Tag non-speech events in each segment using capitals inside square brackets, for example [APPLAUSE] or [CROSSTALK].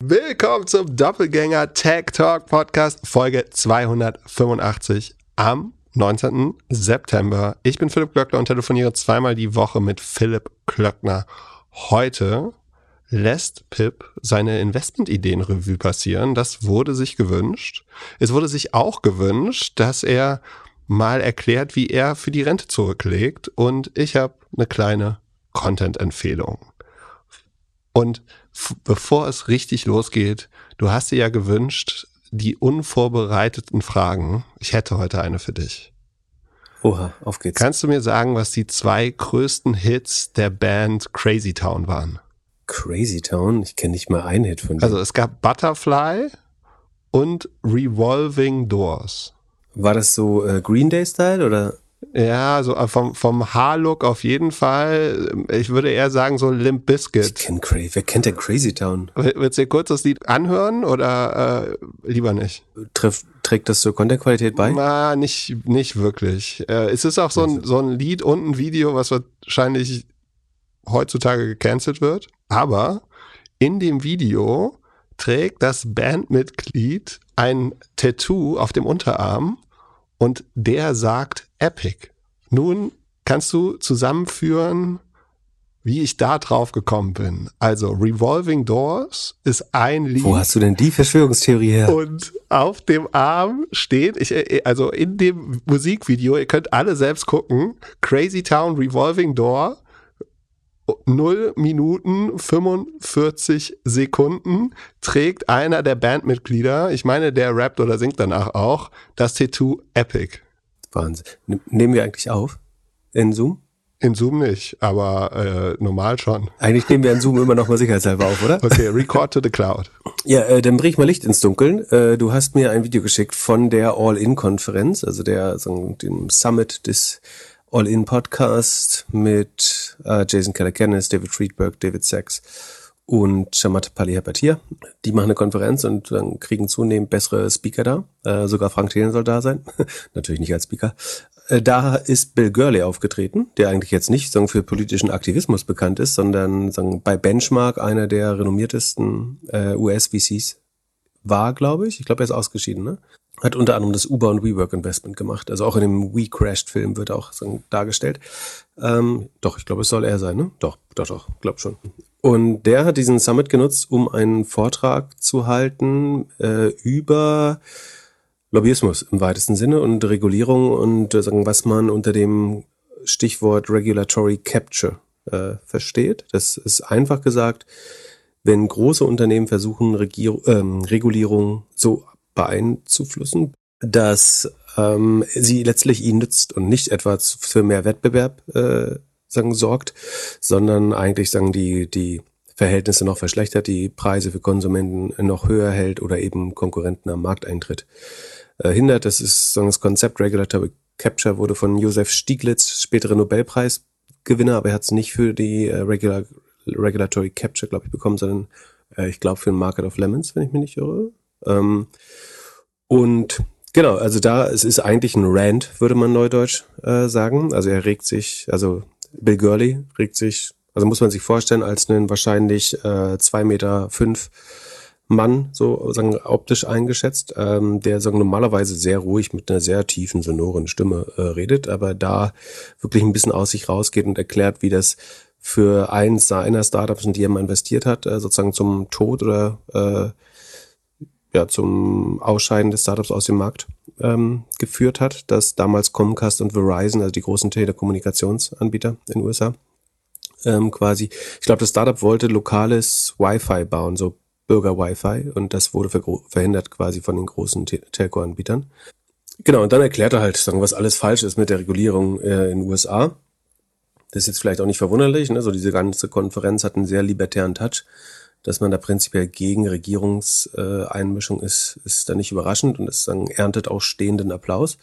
Willkommen zum Doppelgänger Tech Talk Podcast, Folge 285 am 19. September. Ich bin Philipp Glöckner und telefoniere zweimal die Woche mit Philipp Klöckner. Heute lässt Pip seine Investmentideen Revue passieren. Das wurde sich gewünscht. Es wurde sich auch gewünscht, dass er mal erklärt, wie er für die Rente zurücklegt. Und ich habe eine kleine Content-Empfehlung. Und bevor es richtig losgeht, du hast dir ja gewünscht, die unvorbereiteten Fragen. Ich hätte heute eine für dich. Oha, auf geht's. Kannst du mir sagen, was die zwei größten Hits der Band Crazy Town waren? Crazy Town? Ich kenne nicht mal einen Hit von denen. Also es gab Butterfly und Revolving Doors. War das so äh, Green Day Style oder? Ja, so äh, vom, vom Haarlook auf jeden Fall. Ich würde eher sagen so Limp Bizkit. Ich kenn Crazy. Wer kennt denn Crazy Town? Willst du dir kurz das Lied anhören oder äh, lieber nicht? Treff, trägt das zur Content-Qualität bei? Na, nicht, nicht wirklich. Äh, es ist auch so ein, so ein Lied und ein Video, was wahrscheinlich heutzutage gecancelt wird. Aber in dem Video trägt das Bandmitglied ein Tattoo auf dem Unterarm und der sagt Epic. Nun kannst du zusammenführen, wie ich da drauf gekommen bin. Also Revolving Doors ist ein Lied. Wo hast du denn die Verschwörungstheorie her? Und auf dem Arm steht, ich, äh, also in dem Musikvideo, ihr könnt alle selbst gucken, Crazy Town Revolving Door 0 Minuten 45 Sekunden trägt einer der Bandmitglieder, ich meine, der rappt oder singt danach auch, das Tattoo Epic. Wahnsinn. Nehmen wir eigentlich auf? In Zoom? In Zoom nicht, aber äh, normal schon. Eigentlich nehmen wir in Zoom immer noch mal sicherheitshalber auf, oder? Okay, record to the cloud. Ja, äh, dann bring ich mal Licht ins Dunkeln. Äh, du hast mir ein Video geschickt von der All-In-Konferenz, also der so, dem Summit des All-In-Podcast mit äh, Jason Calacanis, David Friedberg, David Sachs und Shamat Palihapatiya. Die machen eine Konferenz und dann kriegen zunehmend bessere Speaker da. Äh, sogar Frank Thelen soll da sein. [LAUGHS] Natürlich nicht als Speaker. Äh, da ist Bill Gurley aufgetreten, der eigentlich jetzt nicht sagen, für politischen Aktivismus bekannt ist, sondern sagen, bei Benchmark einer der renommiertesten äh, US-VCs war, glaube ich. Ich glaube, er ist ausgeschieden, ne? Hat unter anderem das Uber und WeWork Investment gemacht. Also auch in dem We Crashed Film wird auch so dargestellt. Ähm, doch, ich glaube, es soll er sein, ne? Doch, doch, doch, glaub schon. Und der hat diesen Summit genutzt, um einen Vortrag zu halten äh, über Lobbyismus im weitesten Sinne und Regulierung und äh, sagen, was man unter dem Stichwort Regulatory Capture äh, versteht. Das ist einfach gesagt, wenn große Unternehmen versuchen, Regier ähm, Regulierung so beeinflussen, dass ähm, sie letztlich ihnen nützt und nicht etwa für mehr Wettbewerb äh, sagen, sorgt, sondern eigentlich sagen die, die Verhältnisse noch verschlechtert, die Preise für Konsumenten noch höher hält oder eben Konkurrenten am Markteintritt äh, hindert. Das ist sagen, das Konzept Regulatory Capture wurde von Josef Stieglitz, spätere Nobelpreisgewinner, aber er hat es nicht für die äh, Regular, Regulatory Capture, glaube ich, bekommen, sondern äh, ich glaube für den Market of Lemons, wenn ich mich nicht irre. Ähm, und genau, also da es ist eigentlich ein Rant, würde man neudeutsch äh, sagen. Also er regt sich, also Bill Gurley regt sich, also muss man sich vorstellen, als einen wahrscheinlich äh, zwei Meter fünf Mann, so sagen optisch eingeschätzt, ähm, der sagen normalerweise sehr ruhig mit einer sehr tiefen sonoren Stimme äh, redet, aber da wirklich ein bisschen aus sich rausgeht und erklärt, wie das für eins seiner Startups, in die er mal investiert hat, äh, sozusagen zum Tod oder äh, ja, zum Ausscheiden des Startups aus dem Markt ähm, geführt hat, dass damals Comcast und Verizon, also die großen Telekommunikationsanbieter in den USA, ähm, quasi, ich glaube, das Startup wollte lokales Wi-Fi bauen, so Bürger-Wi-Fi, und das wurde verhindert quasi von den großen Te Telco-Anbietern. Genau, und dann erklärt er halt, sagen, was alles falsch ist mit der Regulierung äh, in den USA. Das ist jetzt vielleicht auch nicht verwunderlich, ne? so diese ganze Konferenz hat einen sehr libertären Touch dass man da prinzipiell gegen Regierungseinmischung ist, ist da nicht überraschend und es erntet auch stehenden Applaus.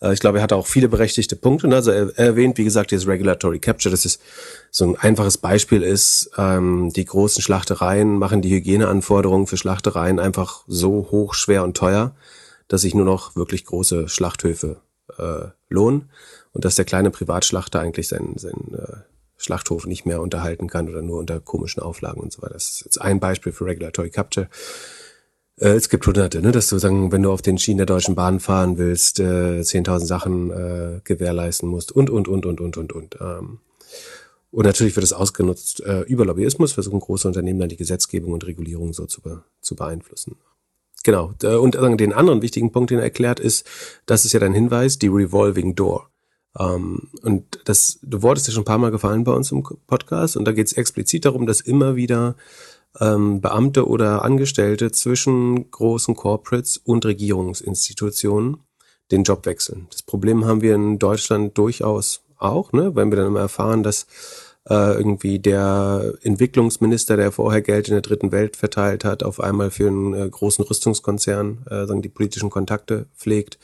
Äh, ich glaube, er hat auch viele berechtigte Punkte. Also er, erwähnt, wie gesagt, dieses Regulatory Capture, das ist so ein einfaches Beispiel ist, ähm, die großen Schlachtereien machen die Hygieneanforderungen für Schlachtereien einfach so hoch, schwer und teuer, dass sich nur noch wirklich große Schlachthöfe äh, lohnen und dass der kleine Privatschlachter eigentlich sein, sein äh, Schlachthof nicht mehr unterhalten kann oder nur unter komischen Auflagen und so weiter. Das ist jetzt ein Beispiel für Regulatory Capture. Äh, es gibt hunderte, ne, dass du sagen, wenn du auf den Schienen der Deutschen Bahn fahren willst, äh, 10.000 Sachen äh, gewährleisten musst und, und, und, und, und, und, und. Ähm, und natürlich wird es ausgenutzt äh, über Lobbyismus, versuchen große Unternehmen dann die Gesetzgebung und Regulierung so zu, be zu beeinflussen. Genau. Und den anderen wichtigen Punkt, den er erklärt, ist, das ist ja dein Hinweis, die Revolving Door. Um, und das Wort ist ja schon ein paar Mal gefallen bei uns im Podcast und da geht es explizit darum, dass immer wieder ähm, Beamte oder Angestellte zwischen großen Corporates und Regierungsinstitutionen den Job wechseln. Das Problem haben wir in Deutschland durchaus auch, ne? wenn wir dann immer erfahren, dass äh, irgendwie der Entwicklungsminister, der vorher Geld in der dritten Welt verteilt hat, auf einmal für einen äh, großen Rüstungskonzern äh, sagen die politischen Kontakte pflegt.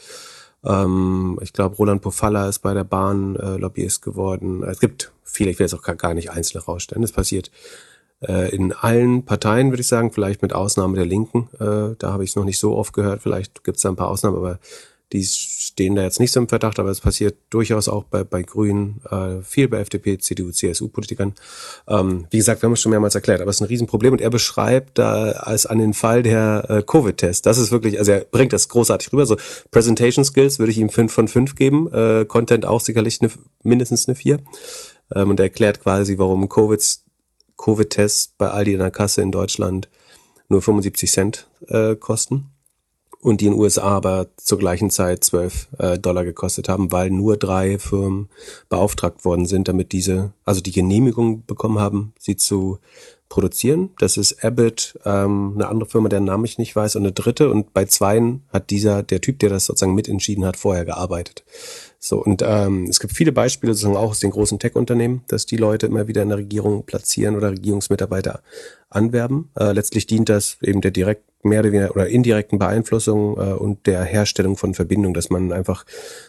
Ähm, ich glaube, Roland Pofalla ist bei der Bahn äh, Lobbyist geworden. Es gibt viele, ich will jetzt auch gar nicht einzelne rausstellen. Es passiert äh, in allen Parteien, würde ich sagen, vielleicht mit Ausnahme der Linken. Äh, da habe ich es noch nicht so oft gehört. Vielleicht gibt es da ein paar Ausnahmen, aber die stehen da jetzt nicht so im Verdacht, aber es passiert durchaus auch bei, bei Grünen, äh, viel bei FDP, CDU, CSU-Politikern. Ähm, wie gesagt, wir haben es schon mehrmals erklärt, aber es ist ein Riesenproblem und er beschreibt da als an den Fall der äh, Covid-Test. Das ist wirklich, also er bringt das großartig rüber. So Presentation Skills würde ich ihm fünf von fünf geben, äh, Content auch sicherlich eine, mindestens eine vier. Ähm, und er erklärt quasi, warum Covid, Covid-Tests bei Aldi in der Kasse in Deutschland nur 75 Cent äh, kosten und die in den USA aber zur gleichen Zeit 12 äh, Dollar gekostet haben, weil nur drei Firmen beauftragt worden sind, damit diese, also die Genehmigung bekommen haben, sie zu produzieren. Das ist Abbott, ähm, eine andere Firma, deren Namen ich nicht weiß, und eine dritte. Und bei zweien hat dieser, der Typ, der das sozusagen mitentschieden hat, vorher gearbeitet. So, und ähm, es gibt viele Beispiele sozusagen auch aus den großen Tech-Unternehmen, dass die Leute immer wieder in der Regierung platzieren oder Regierungsmitarbeiter anwerben. Äh, letztlich dient das eben der direkt mehr oder weniger oder indirekten Beeinflussung äh, und der Herstellung von Verbindungen, dass man einfach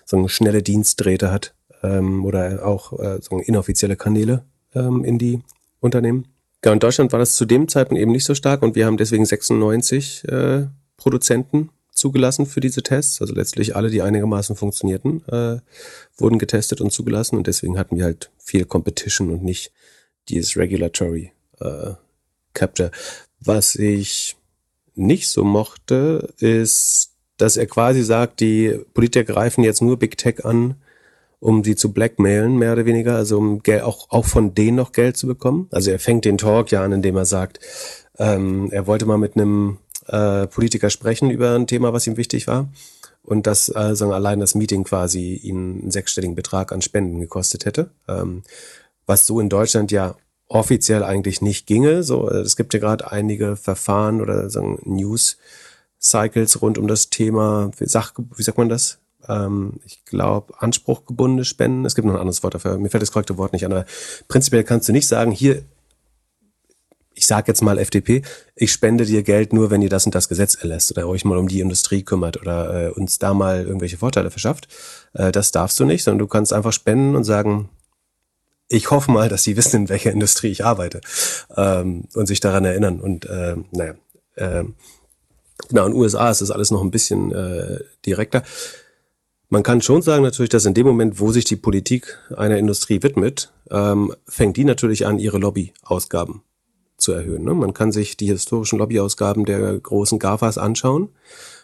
so eine schnelle Dienstdrähte hat ähm, oder auch äh, so inoffizielle Kanäle ähm, in die Unternehmen. Ja, in Deutschland war das zu dem Zeitpunkt eben nicht so stark und wir haben deswegen 96 äh, Produzenten zugelassen für diese Tests. Also letztlich alle, die einigermaßen funktionierten, äh, wurden getestet und zugelassen und deswegen hatten wir halt viel Competition und nicht dieses Regulatory äh, Capture. Was ich nicht so mochte, ist, dass er quasi sagt, die Politiker greifen jetzt nur Big Tech an, um sie zu blackmailen, mehr oder weniger, also um auch, auch von denen noch Geld zu bekommen. Also er fängt den Talk ja an, indem er sagt, ähm, er wollte mal mit einem äh, Politiker sprechen über ein Thema, was ihm wichtig war. Und dass also allein das Meeting quasi ihn einen sechsstelligen Betrag an Spenden gekostet hätte. Ähm, was so in Deutschland ja offiziell eigentlich nicht ginge. So, äh, es gibt ja gerade einige Verfahren oder sagen News Cycles rund um das Thema, wie, sag, wie sagt man das? Ähm, ich glaube, anspruchgebundene Spenden. Es gibt noch ein anderes Wort dafür. Mir fällt das korrekte Wort nicht an. Aber prinzipiell kannst du nicht sagen, hier ich sage jetzt mal FDP, ich spende dir Geld nur, wenn ihr das und das Gesetz erlässt oder euch mal um die Industrie kümmert oder äh, uns da mal irgendwelche Vorteile verschafft. Äh, das darfst du nicht, sondern du kannst einfach spenden und sagen, ich hoffe mal, dass sie wissen, in welcher Industrie ich arbeite ähm, und sich daran erinnern. Und äh, naja, äh, genau, in den USA ist das alles noch ein bisschen äh, direkter. Man kann schon sagen natürlich, dass in dem Moment, wo sich die Politik einer Industrie widmet, ähm, fängt die natürlich an, ihre Lobbyausgaben zu erhöhen. Ne? Man kann sich die historischen Lobbyausgaben der großen GAFAs anschauen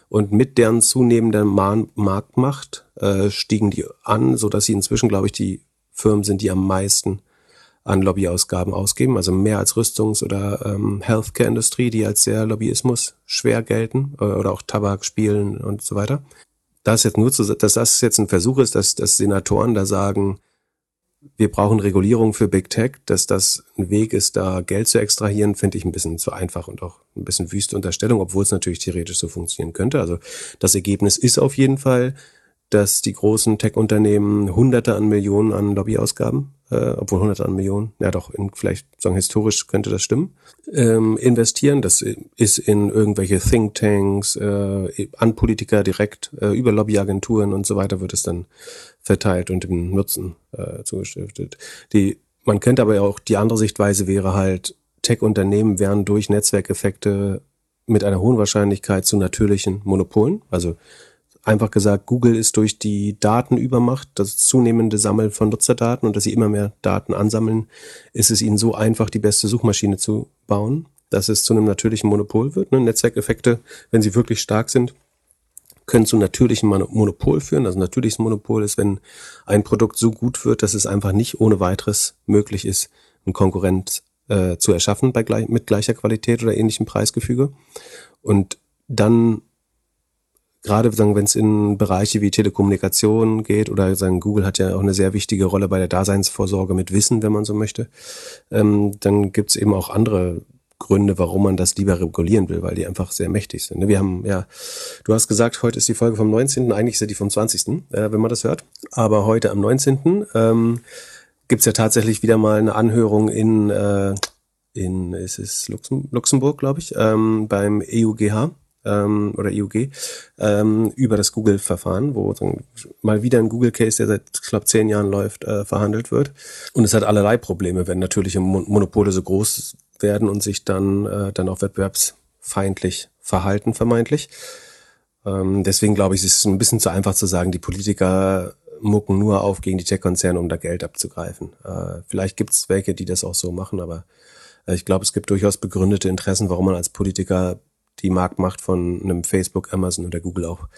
und mit deren zunehmender Marktmacht äh, stiegen die an, so dass sie inzwischen, glaube ich, die Firmen sind, die am meisten an Lobbyausgaben ausgeben, also mehr als Rüstungs- oder ähm, Healthcare-Industrie, die als sehr Lobbyismus schwer gelten äh, oder auch Tabak, Spielen und so weiter. Das jetzt nur zu, dass das jetzt ein Versuch ist, dass, dass Senatoren da sagen, wir brauchen Regulierung für Big Tech, dass das ein Weg ist, da Geld zu extrahieren, finde ich ein bisschen zu einfach und auch ein bisschen wüste Unterstellung, obwohl es natürlich theoretisch so funktionieren könnte. Also das Ergebnis ist auf jeden Fall, dass die großen Tech-Unternehmen Hunderte an Millionen an Lobbyausgaben, äh, obwohl Hunderte an Millionen, ja doch, in, vielleicht sagen historisch könnte das stimmen, ähm, investieren. Das ist in irgendwelche Thinktanks, äh, an Politiker direkt, äh, über Lobbyagenturen und so weiter wird es dann verteilt und dem Nutzen äh, zugestiftet. Die, man kennt aber auch die andere Sichtweise wäre halt, Tech-Unternehmen wären durch Netzwerkeffekte mit einer hohen Wahrscheinlichkeit zu natürlichen Monopolen. Also einfach gesagt, Google ist durch die Datenübermacht, das zunehmende Sammeln von Nutzerdaten und dass sie immer mehr Daten ansammeln, ist es ihnen so einfach, die beste Suchmaschine zu bauen, dass es zu einem natürlichen Monopol wird. Ne? Netzwerkeffekte, wenn sie wirklich stark sind, können zu natürlichen Monopol führen. Also natürliches Monopol ist, wenn ein Produkt so gut wird, dass es einfach nicht ohne weiteres möglich ist, einen Konkurrent äh, zu erschaffen bei gleich, mit gleicher Qualität oder ähnlichem Preisgefüge. Und dann gerade sagen, wenn es in Bereiche wie Telekommunikation geht oder sagen, Google hat ja auch eine sehr wichtige Rolle bei der Daseinsvorsorge mit Wissen, wenn man so möchte, ähm, dann gibt es eben auch andere Gründe, warum man das lieber regulieren will, weil die einfach sehr mächtig sind. Ne? Wir haben, ja, du hast gesagt, heute ist die Folge vom 19., eigentlich ist ja die vom 20., äh, wenn man das hört. Aber heute am 19. Ähm, gibt ja tatsächlich wieder mal eine Anhörung in, äh, in ist es Luxem Luxemburg, glaube ich, ähm, beim EUGH ähm, oder EUG ähm, über das Google-Verfahren, wo mal wieder ein Google-Case, der seit, ich glaube, zehn Jahren läuft, äh, verhandelt wird. Und es hat allerlei Probleme, wenn natürliche Monopole so groß werden und sich dann, äh, dann auch wettbewerbsfeindlich verhalten, vermeintlich. Ähm, deswegen glaube ich, es ist ein bisschen zu einfach zu sagen, die Politiker mucken nur auf gegen die Tech-Konzerne, um da Geld abzugreifen. Äh, vielleicht gibt es welche, die das auch so machen, aber äh, ich glaube, es gibt durchaus begründete Interessen, warum man als Politiker die Marktmacht von einem Facebook, Amazon oder Google auch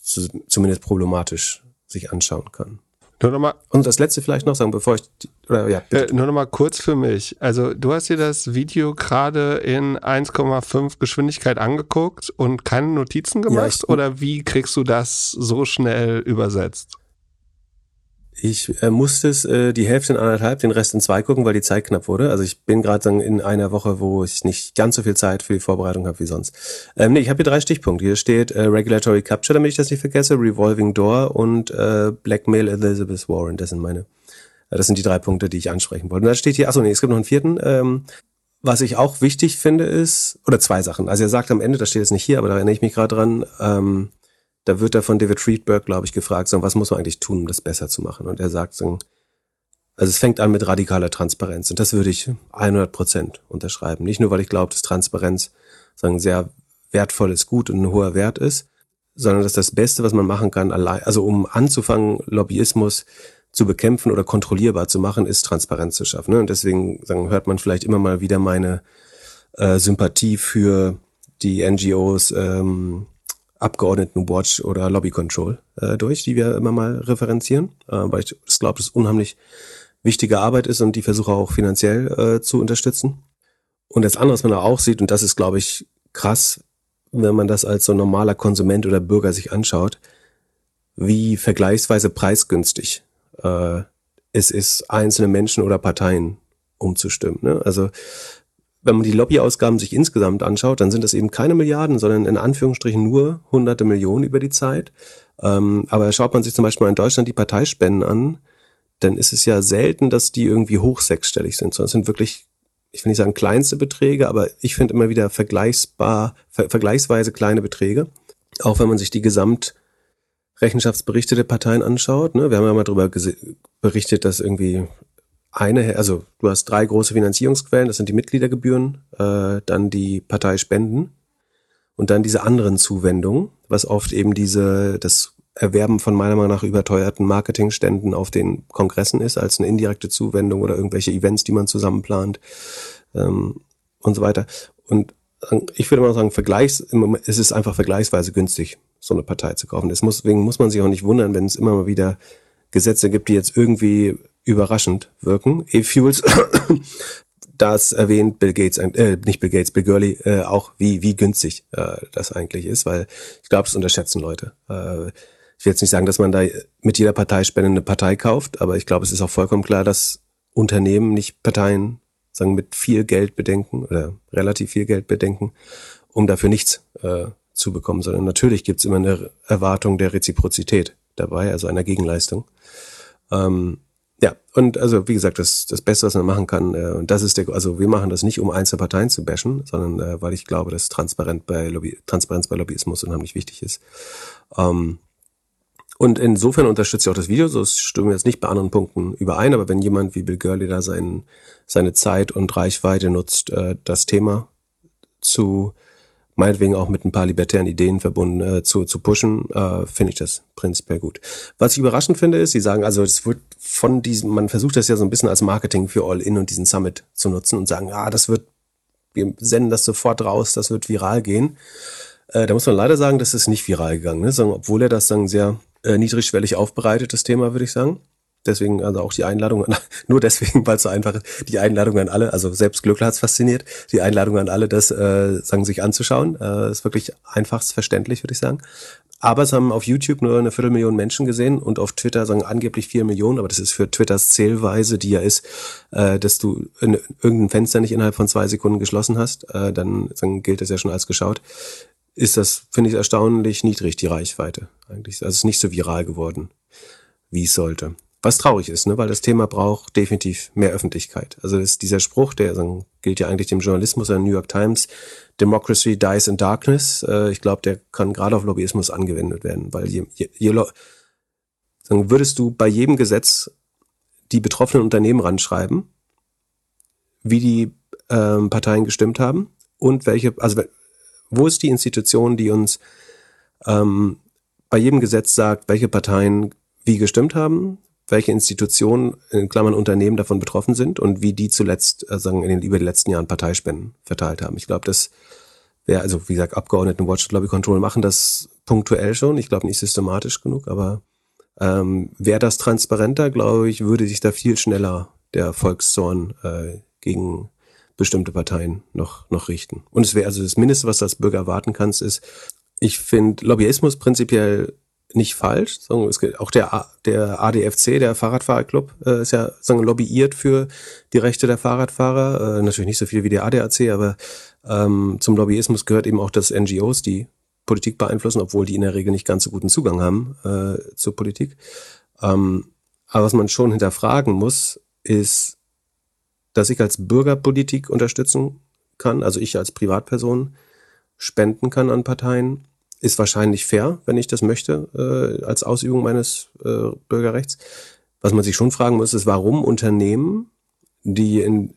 zu, zumindest problematisch sich anschauen kann. Nur noch mal, Und das letzte vielleicht noch sagen, bevor ich, oder, ja, äh, nur noch mal kurz für mich. Also du hast dir das Video gerade in 1,5 Geschwindigkeit angeguckt und keine Notizen gemacht? Ja, ich, oder wie kriegst du das so schnell übersetzt? Ich äh, musste es äh, die Hälfte in anderthalb, den Rest in zwei gucken, weil die Zeit knapp wurde. Also ich bin gerade in einer Woche, wo ich nicht ganz so viel Zeit für die Vorbereitung habe wie sonst. Ähm, nee, ich habe hier drei Stichpunkte. Hier steht äh, Regulatory Capture, damit ich das nicht vergesse, Revolving Door und äh, Blackmail Elizabeth Warren. Das sind meine, äh, das sind die drei Punkte, die ich ansprechen wollte. Und da steht hier, achso, nee, es gibt noch einen vierten. Ähm, was ich auch wichtig finde ist, oder zwei Sachen. Also er sagt am Ende, das steht jetzt nicht hier, aber da erinnere ich mich gerade dran, ähm, da wird er von David Friedberg, glaube ich, gefragt, so, was muss man eigentlich tun, um das besser zu machen? Und er sagt, so, also es fängt an mit radikaler Transparenz und das würde ich 100 Prozent unterschreiben. Nicht nur, weil ich glaube, dass Transparenz sagen sehr wertvolles Gut und ein hoher Wert ist, sondern dass das Beste, was man machen kann, allein, also um anzufangen, Lobbyismus zu bekämpfen oder kontrollierbar zu machen, ist Transparenz zu schaffen. Ne? Und deswegen sagen, hört man vielleicht immer mal wieder meine äh, Sympathie für die NGOs, ähm, Abgeordnetenwatch oder Lobby Control äh, durch, die wir immer mal referenzieren, äh, weil ich glaube, das unheimlich wichtige Arbeit ist und die versuche auch finanziell äh, zu unterstützen. Und das andere, was man auch sieht, und das ist, glaube ich, krass, wenn man das als so normaler Konsument oder Bürger sich anschaut, wie vergleichsweise preisgünstig äh, es ist, einzelne Menschen oder Parteien umzustimmen. Ne? Also wenn man die Lobbyausgaben sich insgesamt anschaut, dann sind das eben keine Milliarden, sondern in Anführungsstrichen nur hunderte Millionen über die Zeit. Ähm, aber schaut man sich zum Beispiel in Deutschland die Parteispenden an, dann ist es ja selten, dass die irgendwie hoch sechsstellig sind, sondern es sind wirklich, ich will nicht sagen kleinste Beträge, aber ich finde immer wieder vergleichsbar, ver vergleichsweise kleine Beträge. Auch wenn man sich die Gesamtrechenschaftsberichte der Parteien anschaut. Ne? Wir haben ja mal darüber berichtet, dass irgendwie eine, also du hast drei große Finanzierungsquellen, das sind die Mitgliedergebühren, äh, dann die Parteispenden und dann diese anderen Zuwendungen, was oft eben diese, das Erwerben von meiner Meinung nach überteuerten Marketingständen auf den Kongressen ist, als eine indirekte Zuwendung oder irgendwelche Events, die man zusammenplant ähm, und so weiter. Und ich würde mal sagen, vergleichs, es ist einfach vergleichsweise günstig, so eine Partei zu kaufen. Deswegen muss man sich auch nicht wundern, wenn es immer mal wieder Gesetze gibt, die jetzt irgendwie überraschend wirken. E-Fuels, [COUGHS] das erwähnt Bill Gates, äh, nicht Bill Gates, Bill Gurley, äh, auch wie, wie günstig äh, das eigentlich ist, weil ich glaube, das unterschätzen Leute. Äh, ich will jetzt nicht sagen, dass man da mit jeder Parteispende eine Partei kauft, aber ich glaube, es ist auch vollkommen klar, dass Unternehmen nicht Parteien sagen mit viel Geld bedenken oder relativ viel Geld bedenken, um dafür nichts äh, zu bekommen, sondern natürlich gibt es immer eine Erwartung der Reziprozität dabei, also einer Gegenleistung. Ähm, ja, und also wie gesagt, das, das Beste, was man machen kann, äh, und das ist der, also wir machen das nicht, um einzelne Parteien zu bashen, sondern äh, weil ich glaube, dass Transparent bei Lobby, Transparenz bei Lobbyismus unheimlich wichtig ist. Ähm, und insofern unterstütze ich auch das Video, so stimmen wir jetzt nicht bei anderen Punkten überein, aber wenn jemand wie Bill Gurley da sein, seine Zeit und Reichweite nutzt, äh, das Thema zu meinetwegen auch mit ein paar libertären Ideen verbunden äh, zu, zu pushen, äh, finde ich das prinzipiell gut. Was ich überraschend finde, ist, sie sagen, also es wird von diesem, man versucht das ja so ein bisschen als Marketing für All-In und diesen Summit zu nutzen und sagen, ah, das wird, wir senden das sofort raus, das wird viral gehen. Äh, da muss man leider sagen, das ist nicht viral gegangen, ne? Sagen, obwohl er das dann sehr äh, niedrigschwellig aufbereitet, das Thema, würde ich sagen. Deswegen also auch die Einladung, an, [LAUGHS] nur deswegen, weil es so einfach ist, die Einladung an alle, also selbst Glückler hat's fasziniert, die Einladung an alle, das äh, sagen sich anzuschauen, äh, ist wirklich einfachst verständlich, würde ich sagen. Aber es haben auf YouTube nur eine Viertelmillion Menschen gesehen und auf Twitter sagen angeblich vier Millionen, aber das ist für Twitters Zählweise, die ja ist, äh, dass du in, irgendein Fenster nicht innerhalb von zwei Sekunden geschlossen hast, äh, dann, dann gilt das ja schon als geschaut. Ist das, finde ich, erstaunlich niedrig, die Reichweite eigentlich. Also es ist nicht so viral geworden, wie es sollte. Was traurig ist, ne? weil das Thema braucht definitiv mehr Öffentlichkeit. Also ist dieser Spruch, der sagen, gilt ja eigentlich dem Journalismus der New York Times, Democracy dies in darkness. Äh, ich glaube, der kann gerade auf Lobbyismus angewendet werden, weil je, je, je sagen, würdest du bei jedem Gesetz die betroffenen Unternehmen ranschreiben, wie die ähm, Parteien gestimmt haben und welche, also wo ist die Institution, die uns ähm, bei jedem Gesetz sagt, welche Parteien wie gestimmt haben, welche Institutionen, in Klammern Unternehmen davon betroffen sind und wie die zuletzt, äh, sagen, in den über die letzten Jahren Parteispenden verteilt haben. Ich glaube, das wäre, also wie gesagt, Abgeordneten Watch Lobby Control machen das punktuell schon. Ich glaube nicht systematisch genug, aber ähm, wäre das transparenter, glaube ich, würde sich da viel schneller der Volkszorn äh, gegen bestimmte Parteien noch, noch richten. Und es wäre also das Mindeste, was du als Bürger erwarten kannst, ist, ich finde Lobbyismus prinzipiell nicht falsch. Auch der, der ADFC, der Fahrradfahrerclub, äh, ist ja sagen, lobbyiert für die Rechte der Fahrradfahrer. Äh, natürlich nicht so viel wie der ADAC, aber ähm, zum Lobbyismus gehört eben auch, dass NGOs die Politik beeinflussen, obwohl die in der Regel nicht ganz so guten Zugang haben äh, zur Politik. Ähm, aber was man schon hinterfragen muss, ist, dass ich als Bürger Politik unterstützen kann, also ich als Privatperson spenden kann an Parteien ist wahrscheinlich fair, wenn ich das möchte, äh, als Ausübung meines äh, Bürgerrechts. Was man sich schon fragen muss, ist, warum Unternehmen, die in,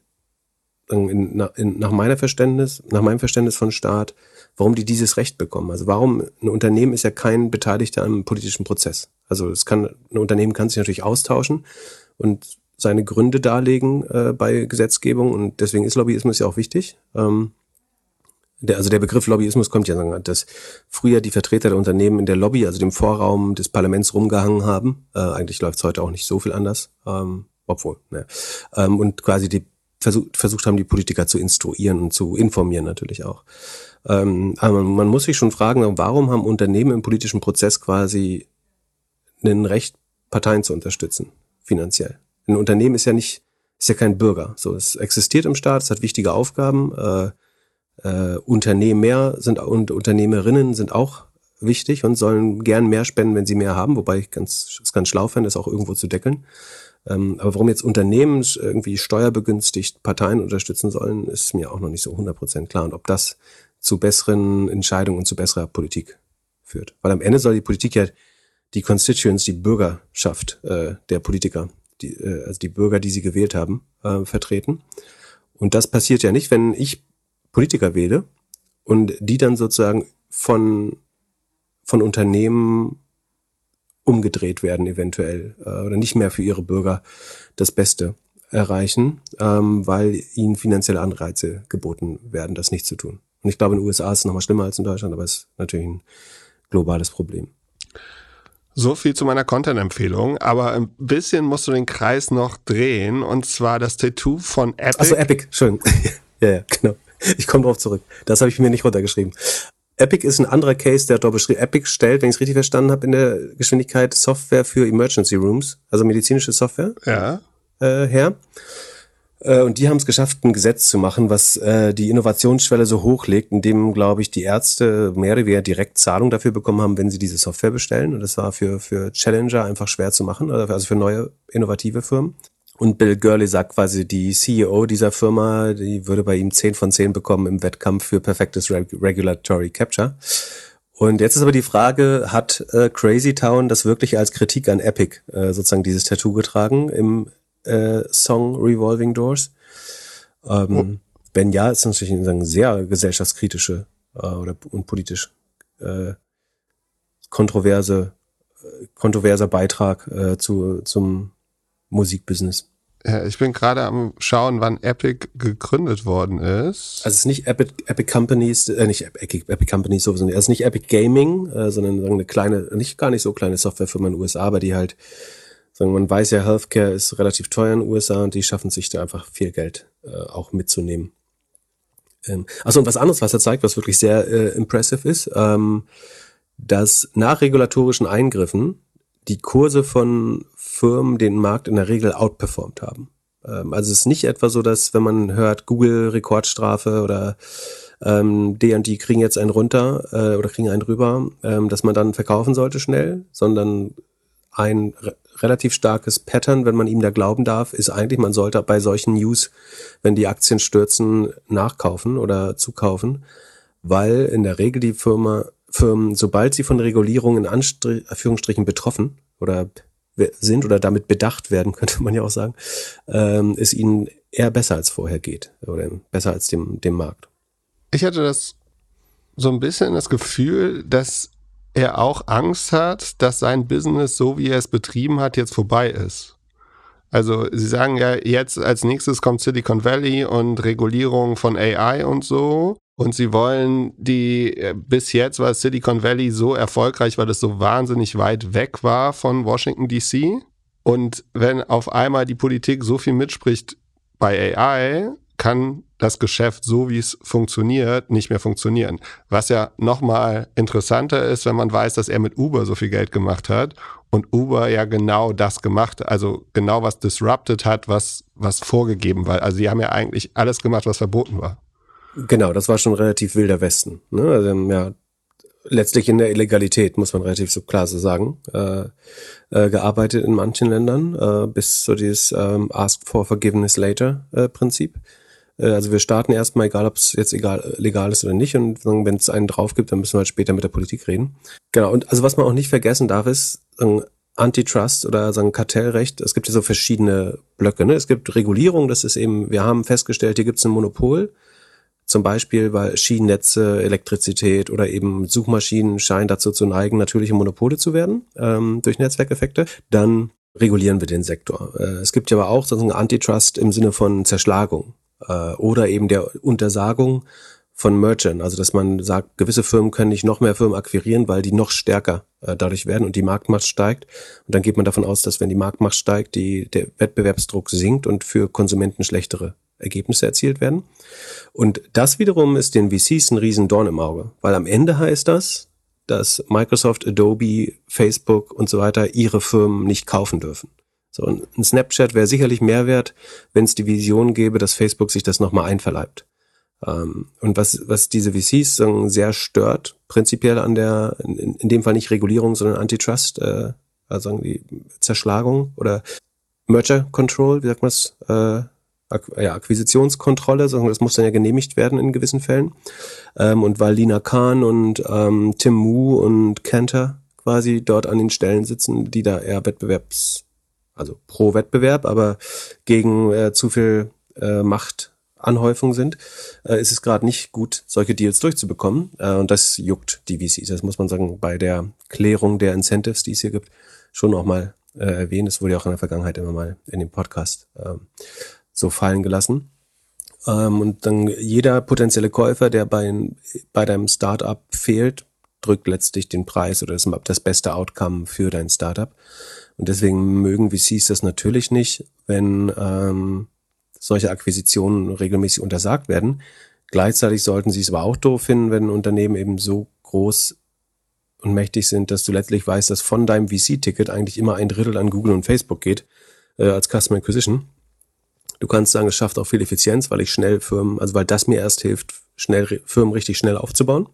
in, in, nach meiner Verständnis, nach meinem Verständnis von Staat, warum die dieses Recht bekommen. Also warum ein Unternehmen ist ja kein Beteiligter am politischen Prozess. Also es kann ein Unternehmen kann sich natürlich austauschen und seine Gründe darlegen äh, bei Gesetzgebung und deswegen ist Lobbyismus ja auch wichtig. Ähm, der, also der Begriff Lobbyismus kommt ja, dass früher die Vertreter der Unternehmen in der Lobby, also dem Vorraum des Parlaments rumgehangen haben. Äh, eigentlich läuft es heute auch nicht so viel anders, ähm, obwohl. Ne. Ähm, und quasi die versucht, versucht haben, die Politiker zu instruieren und zu informieren natürlich auch. Ähm, aber man muss sich schon fragen, warum haben Unternehmen im politischen Prozess quasi ein Recht, Parteien zu unterstützen, finanziell? Ein Unternehmen ist ja nicht, ist ja kein Bürger. So, es existiert im Staat, es hat wichtige Aufgaben. Äh, äh, Unternehmer sind und Unternehmerinnen sind auch wichtig und sollen gern mehr spenden, wenn sie mehr haben, wobei ich ganz, es ganz schlau fände, das auch irgendwo zu deckeln. Ähm, aber warum jetzt Unternehmen irgendwie steuerbegünstigt Parteien unterstützen sollen, ist mir auch noch nicht so 100% klar. Und ob das zu besseren Entscheidungen und zu besserer Politik führt. Weil am Ende soll die Politik ja die Constituents, die Bürgerschaft äh, der Politiker, die, äh, also die Bürger, die sie gewählt haben, äh, vertreten. Und das passiert ja nicht, wenn ich Politiker wähle und die dann sozusagen von, von Unternehmen umgedreht werden eventuell äh, oder nicht mehr für ihre Bürger das Beste erreichen, ähm, weil ihnen finanzielle Anreize geboten werden, das nicht zu tun. Und ich glaube, in den USA ist es nochmal schlimmer als in Deutschland, aber es ist natürlich ein globales Problem. So viel zu meiner Content-Empfehlung, aber ein bisschen musst du den Kreis noch drehen und zwar das Tattoo von Epic. Achso, Epic, schön. [LAUGHS] ja, ja, genau. [LAUGHS] Ich komme drauf zurück. Das habe ich mir nicht runtergeschrieben. Epic ist ein anderer Case, der hat dort beschrieben. Epic stellt, wenn ich es richtig verstanden habe, in der Geschwindigkeit Software für Emergency Rooms, also medizinische Software ja. äh, her. Äh, und die haben es geschafft, ein Gesetz zu machen, was äh, die Innovationsschwelle so hochlegt, indem, glaube ich, die Ärzte mehr oder weniger direkt Zahlung dafür bekommen haben, wenn sie diese Software bestellen. Und das war für, für Challenger einfach schwer zu machen, also für neue innovative Firmen. Und Bill Gurley sagt quasi, die CEO dieser Firma, die würde bei ihm 10 von 10 bekommen im Wettkampf für perfektes Regulatory Capture. Und jetzt ist aber die Frage, hat äh, Crazy Town das wirklich als Kritik an Epic äh, sozusagen dieses Tattoo getragen im äh, Song Revolving Doors? Ähm, oh. Wenn ja, ist das natürlich eine sehr gesellschaftskritische äh, oder und politisch äh, kontroverse, äh, kontroverser Beitrag äh, zu, zum Musikbusiness. Ja, ich bin gerade am schauen, wann Epic gegründet worden ist. Also es ist nicht Epic, Epic Companies, äh, nicht Epic, Epic Companies sowieso nicht. Also nicht Epic Gaming, äh, sondern sagen eine kleine, nicht gar nicht so kleine Softwarefirma in den USA, aber die halt, sagen man weiß ja, Healthcare ist relativ teuer in den USA und die schaffen sich da einfach viel Geld äh, auch mitzunehmen. Ähm, achso, und was anderes, was er zeigt, was wirklich sehr äh, impressive ist, ähm, dass nach regulatorischen Eingriffen die Kurse von Firmen den Markt in der Regel outperformed haben. Ähm, also es ist nicht etwa so, dass wenn man hört, Google Rekordstrafe oder ähm, D&D kriegen jetzt einen runter äh, oder kriegen einen drüber, ähm, dass man dann verkaufen sollte schnell, sondern ein re relativ starkes Pattern, wenn man ihm da glauben darf, ist eigentlich, man sollte bei solchen News, wenn die Aktien stürzen, nachkaufen oder zukaufen, weil in der Regel die Firma Firmen, sobald sie von Regulierungen in Anführungsstrichen betroffen oder sind oder damit bedacht werden, [LAUGHS] könnte man ja auch sagen, ähm, es ihnen eher besser als vorher geht oder besser als dem, dem Markt. Ich hatte das so ein bisschen das Gefühl, dass er auch Angst hat, dass sein Business, so wie er es betrieben hat, jetzt vorbei ist. Also Sie sagen ja, jetzt als nächstes kommt Silicon Valley und Regulierung von AI und so. Und sie wollen die, äh, bis jetzt war Silicon Valley so erfolgreich, weil es so wahnsinnig weit weg war von Washington DC. Und wenn auf einmal die Politik so viel mitspricht bei AI, kann das Geschäft, so wie es funktioniert, nicht mehr funktionieren. Was ja nochmal interessanter ist, wenn man weiß, dass er mit Uber so viel Geld gemacht hat und Uber ja genau das gemacht, also genau was disrupted hat, was, was vorgegeben war. Also sie haben ja eigentlich alles gemacht, was verboten war. Genau, das war schon relativ wilder Westen. Ne? Also ja, letztlich in der Illegalität, muss man relativ so klar so sagen, äh, äh, gearbeitet in manchen Ländern, äh, bis so dieses ähm, Ask for Forgiveness Later äh, Prinzip. Äh, also wir starten erstmal, egal ob es jetzt egal, legal ist oder nicht, und wenn es einen drauf gibt, dann müssen wir halt später mit der Politik reden. Genau, und also was man auch nicht vergessen darf, ist ähm, Antitrust oder sagen Kartellrecht. Es gibt ja so verschiedene Blöcke. Ne? Es gibt Regulierung, das ist eben, wir haben festgestellt, hier gibt es ein Monopol zum Beispiel, weil Schienennetze, Elektrizität oder eben Suchmaschinen scheinen dazu zu neigen, natürliche Monopole zu werden ähm, durch Netzwerkeffekte. Dann regulieren wir den Sektor. Äh, es gibt ja aber auch sozusagen Antitrust im Sinne von Zerschlagung äh, oder eben der Untersagung von Merchant, also dass man sagt, gewisse Firmen können nicht noch mehr Firmen akquirieren, weil die noch stärker äh, dadurch werden und die Marktmacht steigt. Und dann geht man davon aus, dass wenn die Marktmacht steigt, die, der Wettbewerbsdruck sinkt und für Konsumenten schlechtere Ergebnisse erzielt werden. Und das wiederum ist den VCs ein Riesendorn im Auge, weil am Ende heißt das, dass Microsoft, Adobe, Facebook und so weiter ihre Firmen nicht kaufen dürfen. So, ein Snapchat wäre sicherlich mehr wert, wenn es die Vision gäbe, dass Facebook sich das nochmal einverleibt. Ähm, und was, was diese VCs sagen, sehr stört, prinzipiell an der, in, in dem Fall nicht Regulierung, sondern Antitrust, äh, also die Zerschlagung oder Merger Control, wie sagt man es, äh, ja, Akquisitionskontrolle, sondern das muss dann ja genehmigt werden in gewissen Fällen. Ähm, und weil Lina Kahn und ähm, Tim Mu und Kenter quasi dort an den Stellen sitzen, die da eher Wettbewerbs, also pro Wettbewerb, aber gegen äh, zu viel äh, Machtanhäufung sind, äh, ist es gerade nicht gut, solche Deals durchzubekommen. Äh, und das juckt die VCs. Das muss man sagen, bei der Klärung der Incentives, die es hier gibt, schon auch mal äh, erwähnen. Das wurde ja auch in der Vergangenheit immer mal in dem Podcast ähm, so fallen gelassen. Ähm, und dann jeder potenzielle Käufer, der bei, bei deinem Startup fehlt, drückt letztlich den Preis oder das, das beste Outcome für dein Startup. Und deswegen mögen VCs das natürlich nicht, wenn ähm, solche Akquisitionen regelmäßig untersagt werden. Gleichzeitig sollten sie es aber auch doof finden, wenn Unternehmen eben so groß und mächtig sind, dass du letztlich weißt, dass von deinem VC-Ticket eigentlich immer ein Drittel an Google und Facebook geht äh, als Customer Acquisition. Du kannst sagen, es schafft auch viel Effizienz, weil ich schnell Firmen, also weil das mir erst hilft, schnell Firmen richtig schnell aufzubauen.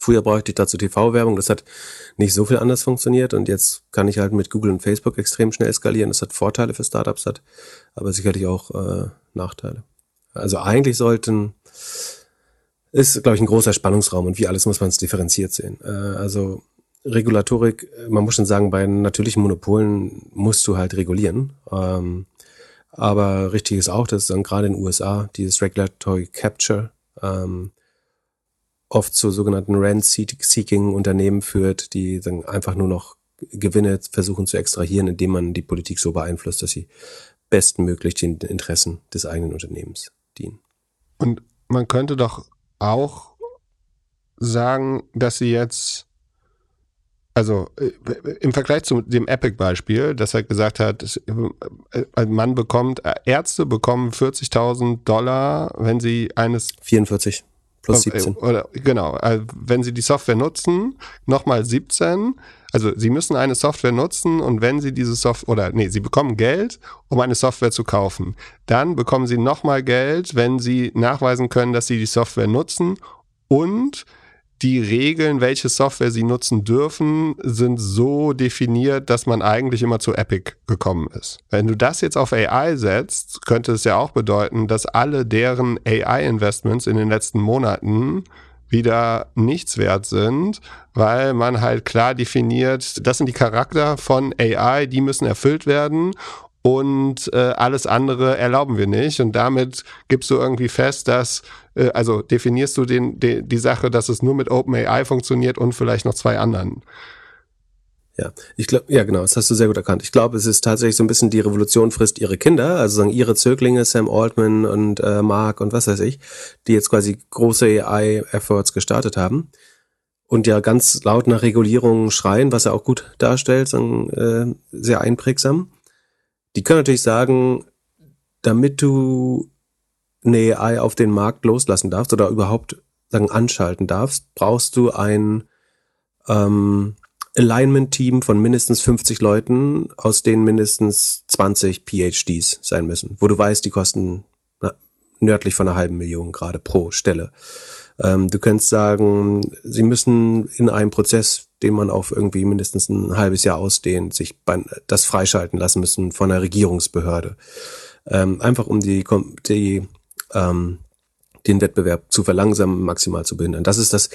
Früher brauchte ich dazu TV-Werbung, das hat nicht so viel anders funktioniert und jetzt kann ich halt mit Google und Facebook extrem schnell skalieren. Das hat Vorteile für Startups, hat aber sicherlich auch äh, Nachteile. Also eigentlich sollten, ist, glaube ich, ein großer Spannungsraum und wie alles muss man es differenziert sehen. Äh, also Regulatorik, man muss schon sagen, bei natürlichen Monopolen musst du halt regulieren. Ähm, aber richtig ist auch, dass dann gerade in den USA dieses Regulatory Capture ähm, oft zu sogenannten Rent-Seeking-Unternehmen führt, die dann einfach nur noch Gewinne versuchen zu extrahieren, indem man die Politik so beeinflusst, dass sie bestmöglich den Interessen des eigenen Unternehmens dienen. Und man könnte doch auch sagen, dass sie jetzt, also äh, im Vergleich zu dem Epic-Beispiel, dass er gesagt hat, äh, man bekommt, äh, Ärzte bekommen 40.000 Dollar, wenn sie eines 44 plus 17. Oder, genau, wenn sie die Software nutzen, nochmal 17 also sie müssen eine Software nutzen und wenn sie diese Software, oder nee, sie bekommen Geld, um eine Software zu kaufen. Dann bekommen sie nochmal Geld, wenn sie nachweisen können, dass sie die Software nutzen und die Regeln, welche Software sie nutzen dürfen, sind so definiert, dass man eigentlich immer zu Epic gekommen ist. Wenn du das jetzt auf AI setzt, könnte es ja auch bedeuten, dass alle deren AI-Investments in den letzten Monaten wieder nichts wert sind, weil man halt klar definiert, das sind die Charakter von AI, die müssen erfüllt werden und äh, alles andere erlauben wir nicht. Und damit gibst du irgendwie fest, dass, äh, also definierst du den, de, die Sache, dass es nur mit OpenAI funktioniert und vielleicht noch zwei anderen. Ja, ich glaube, ja genau, das hast du sehr gut erkannt. Ich glaube, es ist tatsächlich so ein bisschen die Revolution frisst ihre Kinder, also sagen ihre Zöglinge, Sam Altman und äh, Mark und was weiß ich, die jetzt quasi große AI-Efforts gestartet haben und ja ganz laut nach Regulierung schreien, was er auch gut darstellt, sagen, äh, sehr einprägsam. Die können natürlich sagen, damit du eine AI auf den Markt loslassen darfst oder überhaupt sagen anschalten darfst, brauchst du ein ähm, Alignment-Team von mindestens 50 Leuten, aus denen mindestens 20 PhDs sein müssen, wo du weißt, die kosten na, nördlich von einer halben Million gerade pro Stelle. Ähm, du könntest sagen, sie müssen in einem Prozess, den man auf irgendwie mindestens ein halbes Jahr ausdehnt, sich bei, das freischalten lassen müssen von einer Regierungsbehörde. Ähm, einfach um die, die ähm, den Wettbewerb zu verlangsamen, maximal zu behindern. Das ist das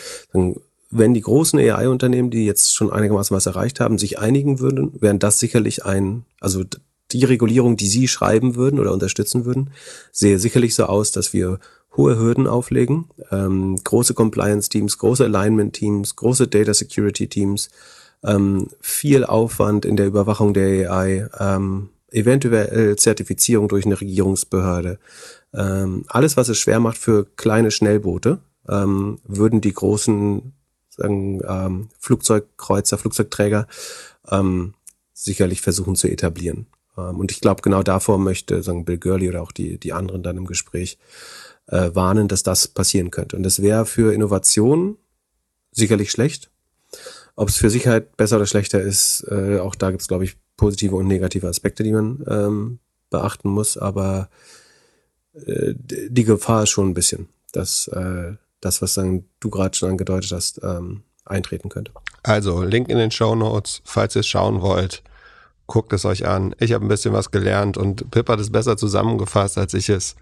wenn die großen AI-Unternehmen, die jetzt schon einigermaßen was erreicht haben, sich einigen würden, wären das sicherlich ein, also die Regulierung, die sie schreiben würden oder unterstützen würden, sehe sicherlich so aus, dass wir hohe Hürden auflegen, ähm, große Compliance-Teams, große Alignment-Teams, große Data Security-Teams, ähm, viel Aufwand in der Überwachung der AI, ähm, eventuell Zertifizierung durch eine Regierungsbehörde. Ähm, alles, was es schwer macht für kleine Schnellboote, ähm, würden die großen sagen, ähm, Flugzeugkreuzer, Flugzeugträger ähm, sicherlich versuchen zu etablieren. Ähm, und ich glaube, genau davor möchte sagen Bill Gurley oder auch die, die anderen dann im Gespräch äh, warnen, dass das passieren könnte. Und das wäre für Innovation sicherlich schlecht. Ob es für Sicherheit besser oder schlechter ist, äh, auch da gibt es, glaube ich, positive und negative Aspekte, die man ähm, beachten muss. Aber äh, die Gefahr ist schon ein bisschen, dass äh, das, was dann du gerade schon angedeutet hast, ähm, eintreten könnte. Also, Link in den Show Notes, falls ihr es schauen wollt, guckt es euch an. Ich habe ein bisschen was gelernt und Pip hat es besser zusammengefasst, als ich es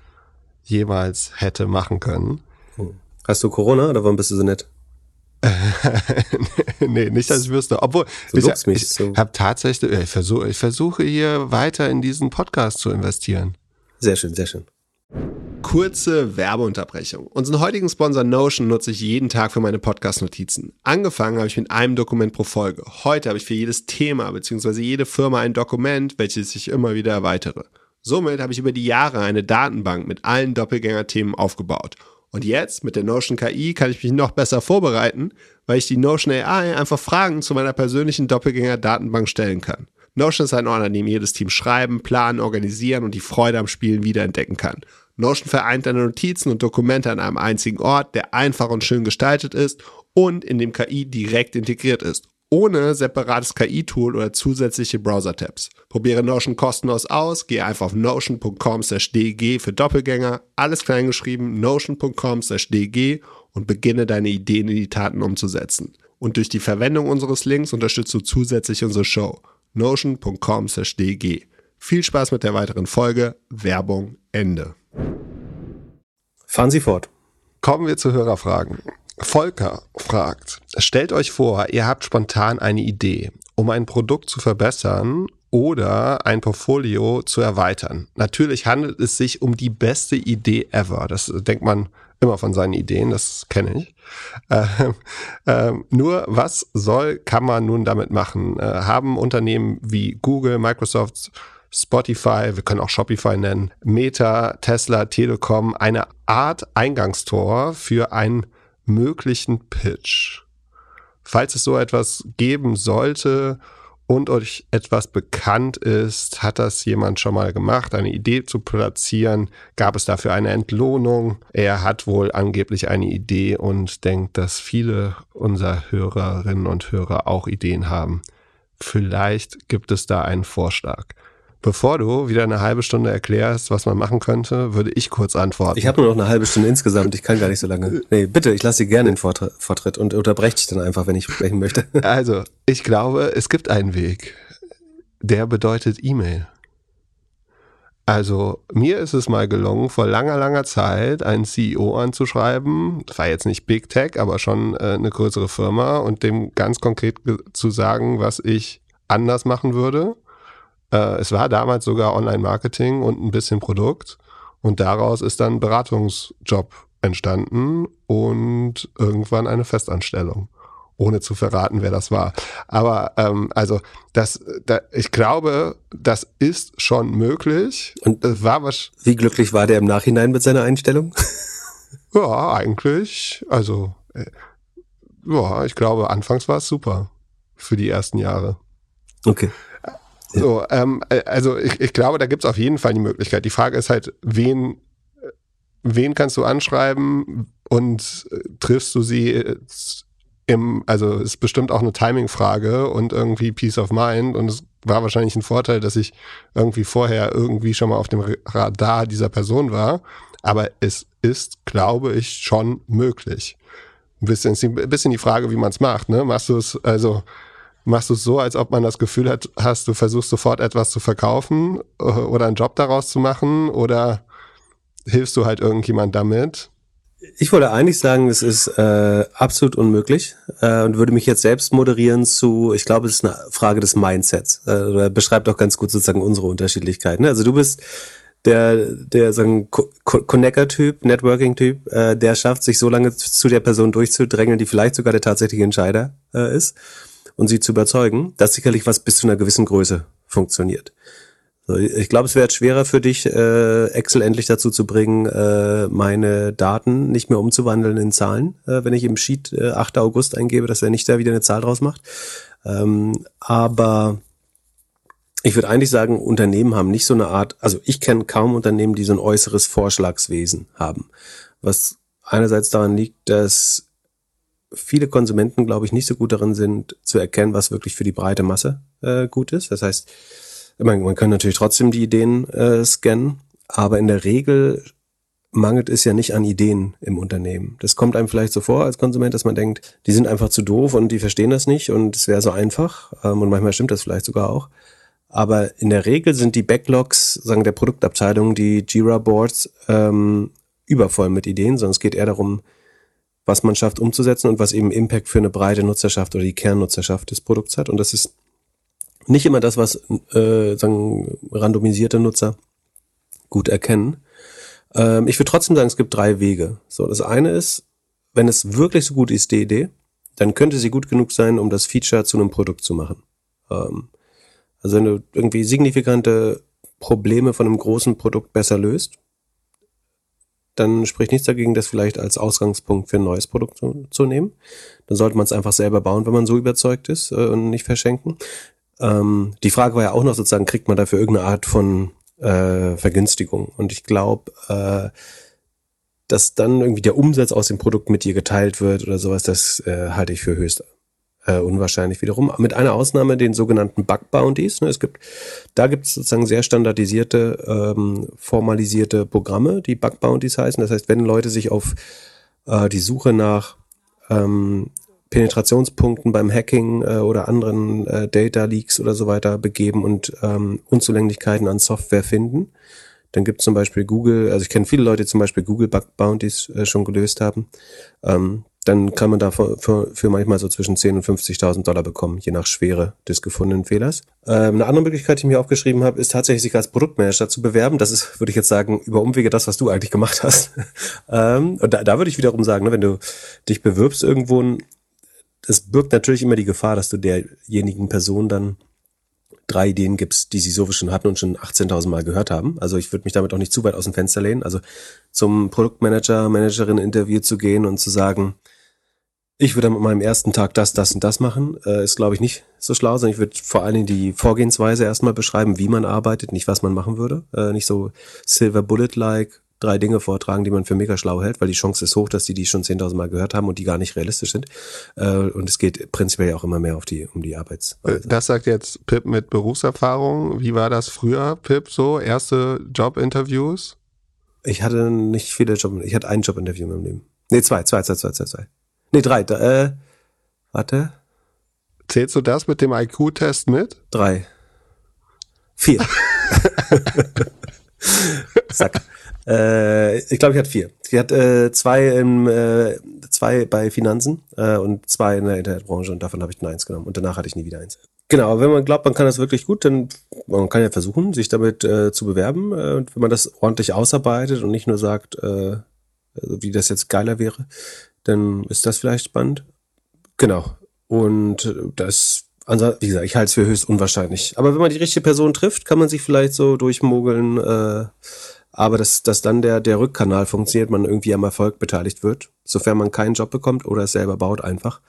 jemals hätte machen können. Hm. Hast du Corona oder warum bist du so nett? [LAUGHS] nee, nicht, dass ich wüsste. Obwohl, so ich, ich so. habe tatsächlich, ich versuche, ich versuche hier weiter in diesen Podcast zu investieren. Sehr schön, sehr schön. Kurze Werbeunterbrechung. Unseren heutigen Sponsor Notion nutze ich jeden Tag für meine Podcast-Notizen. Angefangen habe ich mit einem Dokument pro Folge. Heute habe ich für jedes Thema bzw. jede Firma ein Dokument, welches ich immer wieder erweitere. Somit habe ich über die Jahre eine Datenbank mit allen Doppelgänger-Themen aufgebaut. Und jetzt mit der Notion KI kann ich mich noch besser vorbereiten, weil ich die Notion AI einfach Fragen zu meiner persönlichen Doppelgänger-Datenbank stellen kann. Notion ist ein Ort, an dem jedes Team schreiben, planen, organisieren und die Freude am Spielen wiederentdecken kann. Notion vereint deine Notizen und Dokumente an einem einzigen Ort, der einfach und schön gestaltet ist und in dem KI direkt integriert ist, ohne separates KI-Tool oder zusätzliche Browser-Tabs. Probiere Notion kostenlos aus, gehe einfach auf notion.com/dg für Doppelgänger, alles kleingeschrieben, notion.com/dg und beginne deine Ideen in die Taten umzusetzen. Und durch die Verwendung unseres Links unterstützt du zusätzlich unsere Show. notion.com/dg. Viel Spaß mit der weiteren Folge. Werbung Ende. Fahren Sie fort. Kommen wir zu Hörerfragen. Volker fragt, stellt euch vor, ihr habt spontan eine Idee, um ein Produkt zu verbessern oder ein Portfolio zu erweitern. Natürlich handelt es sich um die beste Idee ever. Das denkt man immer von seinen Ideen, das kenne ich. Ähm, ähm, nur was soll, kann man nun damit machen? Äh, haben Unternehmen wie Google, Microsoft, Spotify, wir können auch Shopify nennen, Meta, Tesla, Telekom, eine Art Eingangstor für einen möglichen Pitch. Falls es so etwas geben sollte und euch etwas bekannt ist, hat das jemand schon mal gemacht, eine Idee zu platzieren, gab es dafür eine Entlohnung. Er hat wohl angeblich eine Idee und denkt, dass viele unserer Hörerinnen und Hörer auch Ideen haben. Vielleicht gibt es da einen Vorschlag. Bevor du wieder eine halbe Stunde erklärst, was man machen könnte, würde ich kurz antworten. Ich habe nur noch eine halbe Stunde insgesamt, ich kann gar nicht so lange. Nee, bitte, ich lasse dir gerne den Vortritt und unterbreche dich dann einfach, wenn ich sprechen möchte. [LAUGHS] Also, ich glaube, es gibt einen Weg. Der bedeutet E-Mail. Also, mir ist es mal gelungen, vor langer, langer Zeit einen CEO anzuschreiben. Das war jetzt nicht Big Tech, aber schon äh, eine größere Firma und dem ganz konkret zu sagen, was ich anders machen würde äh, es war damals sogar Online-Marketing und ein bisschen Produkt. Und daraus ist dann ein Beratungsjob entstanden und irgendwann eine Festanstellung. Ohne zu verraten, wer das war. Aber ähm, also das, da, ich glaube, das ist schon möglich. Und das war was. Wie glücklich war der im Nachhinein mit seiner Einstellung? [LAUGHS] ja, eigentlich. Also äh, ja, ich glaube, anfangs war es super für die ersten Jahre. Okay. So, ähm, äh, also ich, ich glaube, da gibt's auf jeden Fall die Möglichkeit. Die Frage ist halt, wen, wen kannst du anschreiben und äh, triffst du sie äh, im, also ist bestimmt auch eine Timing-Frage und irgendwie Peace of Mind und es war wahrscheinlich ein Vorteil, dass ich irgendwie vorher irgendwie schon mal auf dem Radar dieser Person war. Aber es ist, glaube ich, schon möglich. Ein bisschen, bisschen die Frage, wie man es macht. Ne? Machst du es, also machst du es so, als ob man das Gefühl hat, hast, du versuchst sofort etwas zu verkaufen äh, oder einen Job daraus zu machen oder hilfst du halt irgendjemand damit? Ich wollte eigentlich sagen, es ist äh, absolut unmöglich äh, und würde mich jetzt selbst moderieren zu, ich glaube, es ist eine Frage des Mindsets. Äh, oder beschreibt auch ganz gut sozusagen unsere Unterschiedlichkeiten. Also du bist der, der sagen Connector-Typ, Networking-Typ, äh, der schafft, sich so lange zu der Person durchzudrängeln, die vielleicht sogar der tatsächliche Entscheider äh, ist und sie zu überzeugen, dass sicherlich was bis zu einer gewissen Größe funktioniert. So, ich glaube, es wäre schwerer für dich, äh, Excel endlich dazu zu bringen, äh, meine Daten nicht mehr umzuwandeln in Zahlen, äh, wenn ich im Sheet äh, 8. August eingebe, dass er nicht da wieder eine Zahl draus macht. Ähm, aber ich würde eigentlich sagen, Unternehmen haben nicht so eine Art, also ich kenne kaum Unternehmen, die so ein äußeres Vorschlagswesen haben. Was einerseits daran liegt, dass viele Konsumenten, glaube ich, nicht so gut darin sind, zu erkennen, was wirklich für die breite Masse äh, gut ist. Das heißt, man, man kann natürlich trotzdem die Ideen äh, scannen, aber in der Regel mangelt es ja nicht an Ideen im Unternehmen. Das kommt einem vielleicht so vor als Konsument, dass man denkt, die sind einfach zu doof und die verstehen das nicht und es wäre so einfach. Ähm, und manchmal stimmt das vielleicht sogar auch. Aber in der Regel sind die Backlogs, sagen der Produktabteilung, die Jira-Boards, ähm, übervoll mit Ideen, sondern es geht eher darum, was man schafft umzusetzen und was eben Impact für eine breite Nutzerschaft oder die Kernnutzerschaft des Produkts hat. Und das ist nicht immer das, was äh, sagen, randomisierte Nutzer gut erkennen. Ähm, ich würde trotzdem sagen, es gibt drei Wege. So, das eine ist, wenn es wirklich so gut ist, die Idee, dann könnte sie gut genug sein, um das Feature zu einem Produkt zu machen. Ähm, also wenn du irgendwie signifikante Probleme von einem großen Produkt besser löst, dann spricht nichts dagegen, das vielleicht als Ausgangspunkt für ein neues Produkt zu, zu nehmen. Dann sollte man es einfach selber bauen, wenn man so überzeugt ist äh, und nicht verschenken. Ähm, die Frage war ja auch noch sozusagen, kriegt man dafür irgendeine Art von äh, Vergünstigung? Und ich glaube, äh, dass dann irgendwie der Umsatz aus dem Produkt mit dir geteilt wird oder sowas, das äh, halte ich für höchst äh, unwahrscheinlich wiederum. Mit einer Ausnahme, den sogenannten Bug Bounties. Ne? Es gibt, da gibt es sozusagen sehr standardisierte, ähm, formalisierte Programme, die Bug Bounties heißen. Das heißt, wenn Leute sich auf äh, die Suche nach ähm, Penetrationspunkten beim Hacking äh, oder anderen äh, Data Leaks oder so weiter begeben und ähm, Unzulänglichkeiten an Software finden. Dann gibt es zum Beispiel Google, also ich kenne viele Leute, die zum Beispiel Google Bug Bounties äh, schon gelöst haben. Ähm, dann kann man da für, für, manchmal so zwischen 10 und 50.000 Dollar bekommen, je nach Schwere des gefundenen Fehlers. Ähm, eine andere Möglichkeit, die ich mir aufgeschrieben habe, ist tatsächlich sich als Produktmanager zu bewerben. Das ist, würde ich jetzt sagen, über Umwege das, was du eigentlich gemacht hast. [LAUGHS] ähm, und da, da würde ich wiederum sagen, ne, wenn du dich bewirbst irgendwo, das birgt natürlich immer die Gefahr, dass du derjenigen Person dann drei Ideen gibst, die sie so schon hatten und schon 18.000 Mal gehört haben. Also ich würde mich damit auch nicht zu weit aus dem Fenster lehnen. Also zum Produktmanager, Managerin-Interview zu gehen und zu sagen, ich würde mit meinem ersten Tag das, das und das machen, äh, ist, glaube ich, nicht so schlau, sondern ich würde vor allen Dingen die Vorgehensweise erstmal beschreiben, wie man arbeitet, nicht was man machen würde. Äh, nicht so Silver Bullet-like drei Dinge vortragen, die man für mega schlau hält, weil die Chance ist hoch, dass die die schon 10.000 Mal gehört haben und die gar nicht realistisch sind. Äh, und es geht prinzipiell ja auch immer mehr auf die, um die Arbeitsweise. Das sagt jetzt Pip mit Berufserfahrung. Wie war das früher, Pip, so? Erste Jobinterviews? Ich hatte nicht viele Job, ich hatte ein Jobinterview in meinem Leben. Nee, zwei, zwei, zwei, zwei, zwei, zwei. Nee, drei. Äh, warte. Zählst du das mit dem IQ-Test mit? Drei. Vier. [LAUGHS] Zack. Äh, ich glaube, ich hatte vier. Ich hatte äh, zwei, im, äh, zwei bei Finanzen äh, und zwei in der Internetbranche und davon habe ich nur eins genommen. Und danach hatte ich nie wieder eins. Genau, aber wenn man glaubt, man kann das wirklich gut, dann man kann ja versuchen, sich damit äh, zu bewerben. Äh, und wenn man das ordentlich ausarbeitet und nicht nur sagt, äh, also wie das jetzt geiler wäre, dann ist das vielleicht spannend. Genau. Und das, wie gesagt, ich halte es für höchst unwahrscheinlich. Aber wenn man die richtige Person trifft, kann man sich vielleicht so durchmogeln, äh, aber dass, dass dann der, der Rückkanal funktioniert, man irgendwie am Erfolg beteiligt wird, sofern man keinen Job bekommt oder es selber baut einfach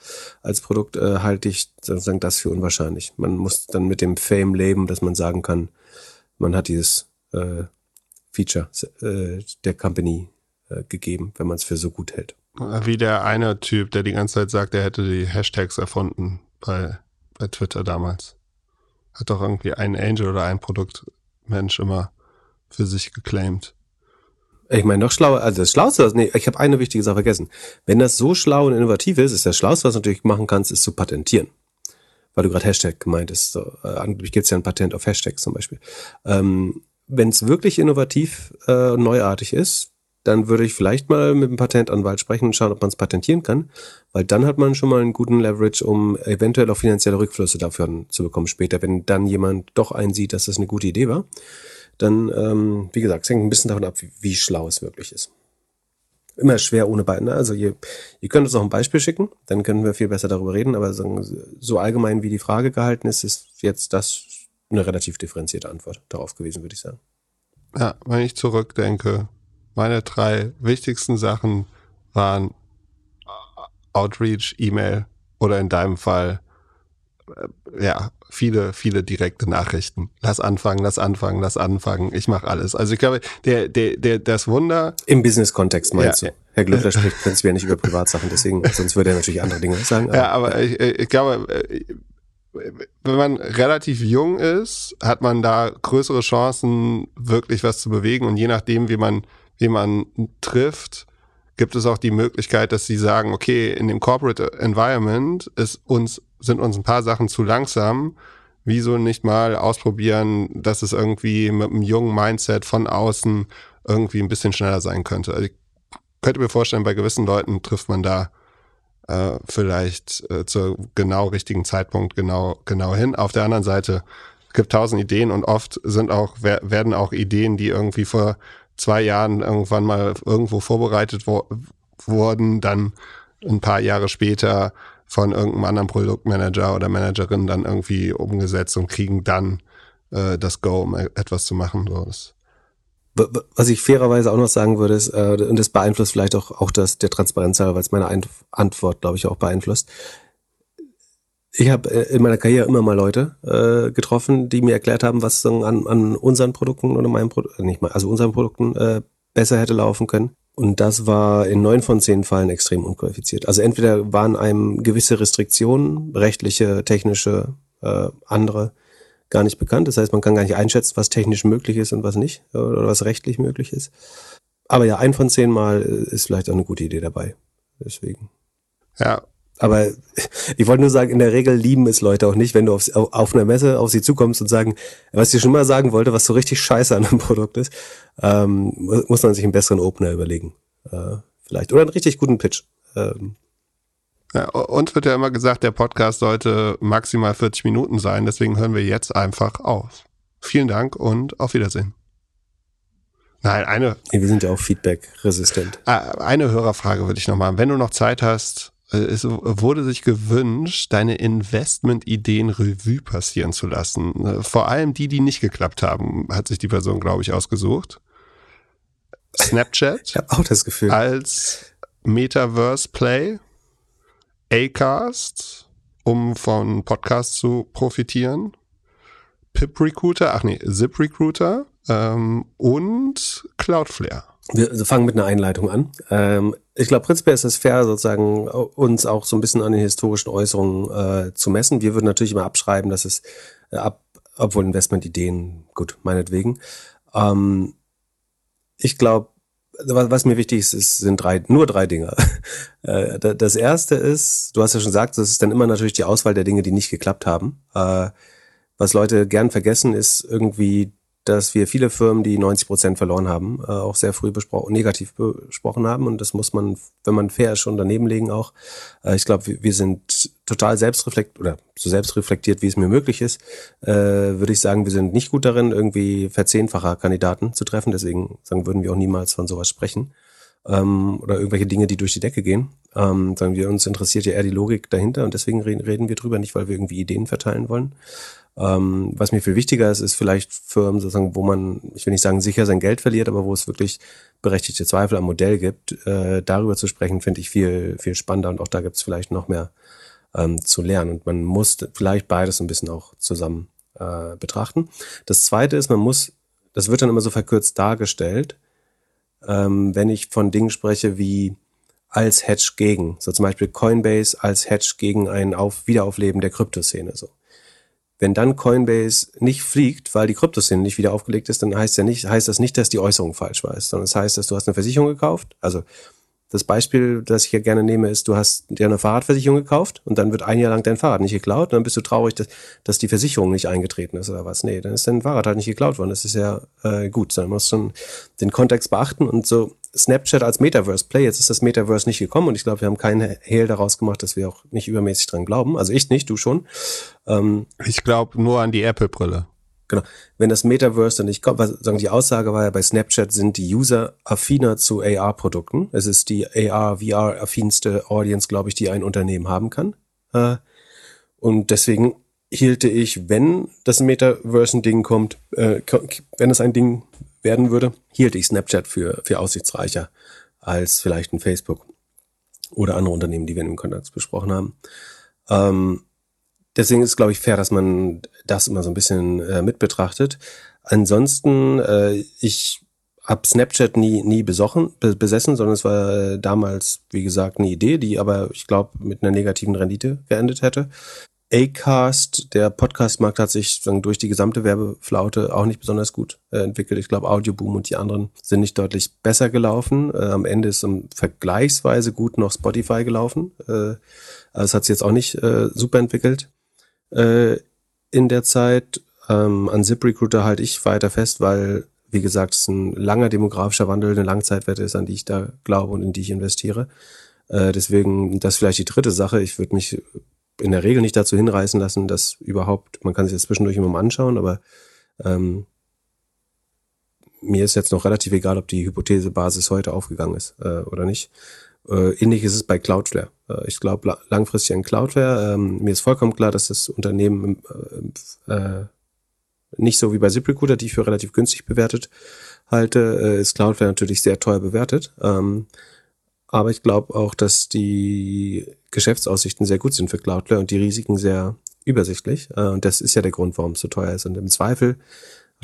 als Produkt, äh, halte ich sozusagen das für unwahrscheinlich. Man muss dann mit dem Fame leben, dass man sagen kann, man hat dieses äh, Feature äh, der Company äh, gegeben, wenn man es für so gut hält. Wie der eine Typ, der die ganze Zeit sagt, er hätte die Hashtags erfunden bei, bei Twitter damals. Hat doch irgendwie ein Angel oder ein Produktmensch immer für sich geclaimed. Ich meine, noch schlauer, also das Schlauste, nee, ich habe eine wichtige Sache vergessen. Wenn das so schlau und innovativ ist, ist das Schlauste, was du natürlich machen kannst, ist zu patentieren. Weil du gerade Hashtag gemeint hast. So, äh, angeblich gibt es ja ein Patent auf Hashtags zum Beispiel. Ähm, Wenn es wirklich innovativ äh, neuartig ist, dann würde ich vielleicht mal mit dem Patentanwalt sprechen und schauen, ob man es patentieren kann, weil dann hat man schon mal einen guten Leverage, um eventuell auch finanzielle Rückflüsse dafür zu bekommen später, wenn dann jemand doch einsieht, dass das eine gute Idee war. Dann, ähm, wie gesagt, es hängt ein bisschen davon ab, wie, wie schlau es wirklich ist. Immer schwer ohne Beine. Ne? Also ihr, ihr könnt uns auch ein Beispiel schicken, dann können wir viel besser darüber reden, aber so allgemein wie die Frage gehalten ist, ist jetzt das eine relativ differenzierte Antwort darauf gewesen, würde ich sagen. Ja, wenn ich zurückdenke, meine drei wichtigsten Sachen waren Outreach, E-Mail oder in deinem Fall, äh, ja, viele, viele direkte Nachrichten. Lass anfangen, lass anfangen, lass anfangen. Ich mache alles. Also ich glaube, der, der, der, das Wunder. Im Business-Kontext meinst ja. du? Herr Glöckler spricht prinzipiell nicht über Privatsachen, deswegen, [LAUGHS] sonst würde er natürlich andere Dinge sagen. Aber. Ja, aber ich, ich glaube, äh, wenn man relativ jung ist, hat man da größere Chancen, wirklich was zu bewegen. Und je nachdem, wie man man trifft, gibt es auch die Möglichkeit, dass sie sagen, okay, in dem Corporate Environment ist uns, sind uns ein paar Sachen zu langsam. Wieso nicht mal ausprobieren, dass es irgendwie mit einem jungen Mindset von außen irgendwie ein bisschen schneller sein könnte? Also ich könnte mir vorstellen, bei gewissen Leuten trifft man da äh, vielleicht äh, zur genau richtigen Zeitpunkt genau, genau hin. Auf der anderen Seite gibt tausend Ideen und oft sind auch, werden auch Ideen, die irgendwie vor zwei Jahren irgendwann mal irgendwo vorbereitet wo wurden, dann ein paar Jahre später von irgendeinem anderen Produktmanager oder Managerin dann irgendwie umgesetzt und kriegen dann äh, das Go, um etwas zu machen. So, das was ich fairerweise auch noch sagen würde, ist, äh, und das beeinflusst vielleicht auch, auch das der Transparenz weil es meine Antwort, glaube ich, auch beeinflusst ich habe äh, in meiner Karriere immer mal Leute äh, getroffen, die mir erklärt haben, was an, an unseren Produkten oder meinen Produkten, nicht mal, also unseren Produkten äh, besser hätte laufen können. Und das war in neun von zehn Fällen extrem unqualifiziert. Also entweder waren einem gewisse Restriktionen, rechtliche, technische, äh, andere, gar nicht bekannt. Das heißt, man kann gar nicht einschätzen, was technisch möglich ist und was nicht, oder was rechtlich möglich ist. Aber ja, ein von zehn Mal ist vielleicht auch eine gute Idee dabei. Deswegen. Ja, aber ich wollte nur sagen, in der Regel lieben es Leute auch nicht, wenn du auf, auf einer Messe auf sie zukommst und sagen, was ich schon mal sagen wollte, was so richtig scheiße an einem [LAUGHS] Produkt ist, ähm, muss man sich einen besseren Opener überlegen. Äh, vielleicht. Oder einen richtig guten Pitch. Ähm, Ja, uns wird ja immer gesagt, der Podcast sollte maximal 40 Minuten sein, deswegen hören wir jetzt einfach auf. Vielen Dank und auf Wiedersehen. Nein, eine. Wir sind ja auch feedback-resistent. Ah, eine Hörerfrage würde ich noch machen. Wenn du noch Zeit hast, äh, es wurde sich gewünscht, deine Investment-Ideen Revue passieren zu lassen. Äh, vor allem die, die nicht geklappt haben, hat sich die Person, glaube ich, ausgesucht. Snapchat. [LAUGHS] Ich habe auch das Gefühl. Als Metaverse Play. Acast, um von Podcasts zu profitieren. Pip Recruiter, ach nee, Zip Recruiter ähm, und Cloudflare. Wir fangen mit einer Einleitung an. Ähm, ich glaube, prinzipiell ist es fair, sozusagen uns auch so ein bisschen an den historischen Äußerungen äh, zu messen. Wir würden natürlich immer abschreiben, dass es äh, ab, obwohl Investmentideen, gut, meinetwegen. Ähm, ich glaube, was, was mir wichtig ist, ist, sind drei, nur drei Dinge. [LAUGHS] Äh, das erste ist, du hast ja schon gesagt, das ist dann immer natürlich die Auswahl der Dinge, die nicht geklappt haben. Äh, was Leute gern vergessen, ist irgendwie dass wir viele Firmen, die 90 Prozent verloren haben, äh, auch sehr früh besprochen, negativ besprochen haben. Und das muss man, wenn man fair ist, schon daneben legen auch. Äh, ich glaube, wir, sind total selbstreflekt oder so selbstreflektiert, wie es mir möglich ist. Äh, würde ich sagen, wir sind nicht gut darin, irgendwie verzehnfacher Kandidaten zu treffen. Deswegen sagen, würden wir auch niemals von sowas sprechen. Ähm, oder irgendwelche Dinge, die durch die Decke gehen. Ähm, sagen wir, uns interessiert ja eher die Logik dahinter und deswegen reden wir drüber, nicht weil wir irgendwie Ideen verteilen wollen. Ähm, was mir viel wichtiger ist, ist vielleicht Firmen sozusagen, wo man, ich will nicht sagen, sicher sein Geld verliert, aber wo es wirklich berechtigte Zweifel am Modell gibt. Äh, darüber zu sprechen, finde ich viel, viel spannender und auch da gibt es vielleicht noch mehr ähm, zu lernen. Und man muss vielleicht beides ein bisschen auch zusammen äh, betrachten. Das zweite ist, man muss, das wird dann immer so verkürzt dargestellt, ähm, wenn ich von Dingen spreche wie als Hedge gegen, so zum Beispiel Coinbase als Hedge gegen ein Auf Wiederaufleben der Kryptoszene. So. Wenn dann Coinbase nicht fliegt, weil die Kryptoszene nicht wieder aufgelegt ist, dann heißt ja nicht, heißt das nicht, dass die Äußerung falsch war, sondern das heißt, dass du hast eine Versicherung gekauft. Also das Beispiel, das ich hier gerne nehme, ist, du hast dir eine Fahrradversicherung gekauft und dann wird ein Jahr lang dein Fahrrad nicht geklaut und dann bist du traurig, dass, dass die Versicherung nicht eingetreten ist oder was. Nee, dann ist dein Fahrrad halt nicht geklaut worden. Das ist ja äh, gut. Dann musst du den Kontext beachten und so Snapchat als Metaverse Play. Jetzt ist das Metaverse nicht gekommen und ich glaube, wir haben keinen Hehl daraus gemacht, dass wir auch nicht übermäßig dran glauben. Also ich nicht, du schon. Ähm, ich glaube nur an die Apple-Brille. Genau. Wenn das Metaverse dann nicht kommt, was sagen die Aussage war ja bei Snapchat sind die User affiner zu AR-Produkten. Es ist die AR, VR-affinste Audience, glaube ich, die ein Unternehmen haben kann. Äh, und deswegen hielte ich, wenn das Metaverse ein Ding kommt, äh, wenn es ein Ding werden würde, hielt ich Snapchat für, für aussichtsreicher als vielleicht ein Facebook oder andere Unternehmen, die wir im Kontakt besprochen haben. Ähm, deswegen ist glaube ich, fair, dass man das immer so ein bisschen äh, mit betrachtet. Ansonsten, äh, ich habe Snapchat nie, nie besochen, besessen, sondern es war damals, wie gesagt, eine Idee, die aber, ich glaube, mit einer negativen Rendite geendet hätte. Acast, der Podcastmarkt hat sich durch die gesamte Werbeflaute auch nicht besonders gut äh, entwickelt. Ich glaube, Audioboom und die anderen sind nicht deutlich besser gelaufen. Äh, am Ende ist um, vergleichsweise gut noch Spotify gelaufen. Äh, also es hat sich jetzt auch nicht super entwickelt in der Zeit. Ähm, an ZipRecruiter halte ich weiter fest, weil, wie gesagt, es ein langer demografischer Wandel, eine Langzeitwette ist, an die ich da glaube und in die ich investiere. Deswegen, das ist vielleicht die dritte Sache. Ich würde mich in der Regel nicht dazu hinreißen lassen, dass überhaupt, man kann sich das zwischendurch immer mal anschauen, aber ähm, mir ist jetzt noch relativ egal, ob die Hypothesebasis heute aufgegangen ist äh, oder nicht. Äh, ähnlich ist es bei Cloudflare. Äh, ich glaube langfristig an Cloudflare. Ähm, mir ist vollkommen klar, dass das Unternehmen äh, äh, nicht so wie bei ZipRecruiter, die ich für relativ günstig bewertet halte, äh, ist Cloudflare natürlich sehr teuer bewertet. Ähm, aber ich glaube auch, dass die Geschäftsaussichten sehr gut sind für Cloudflare und die Risiken sehr übersichtlich. Äh, und das ist ja der Grund, warum es so teuer ist. Und im Zweifel,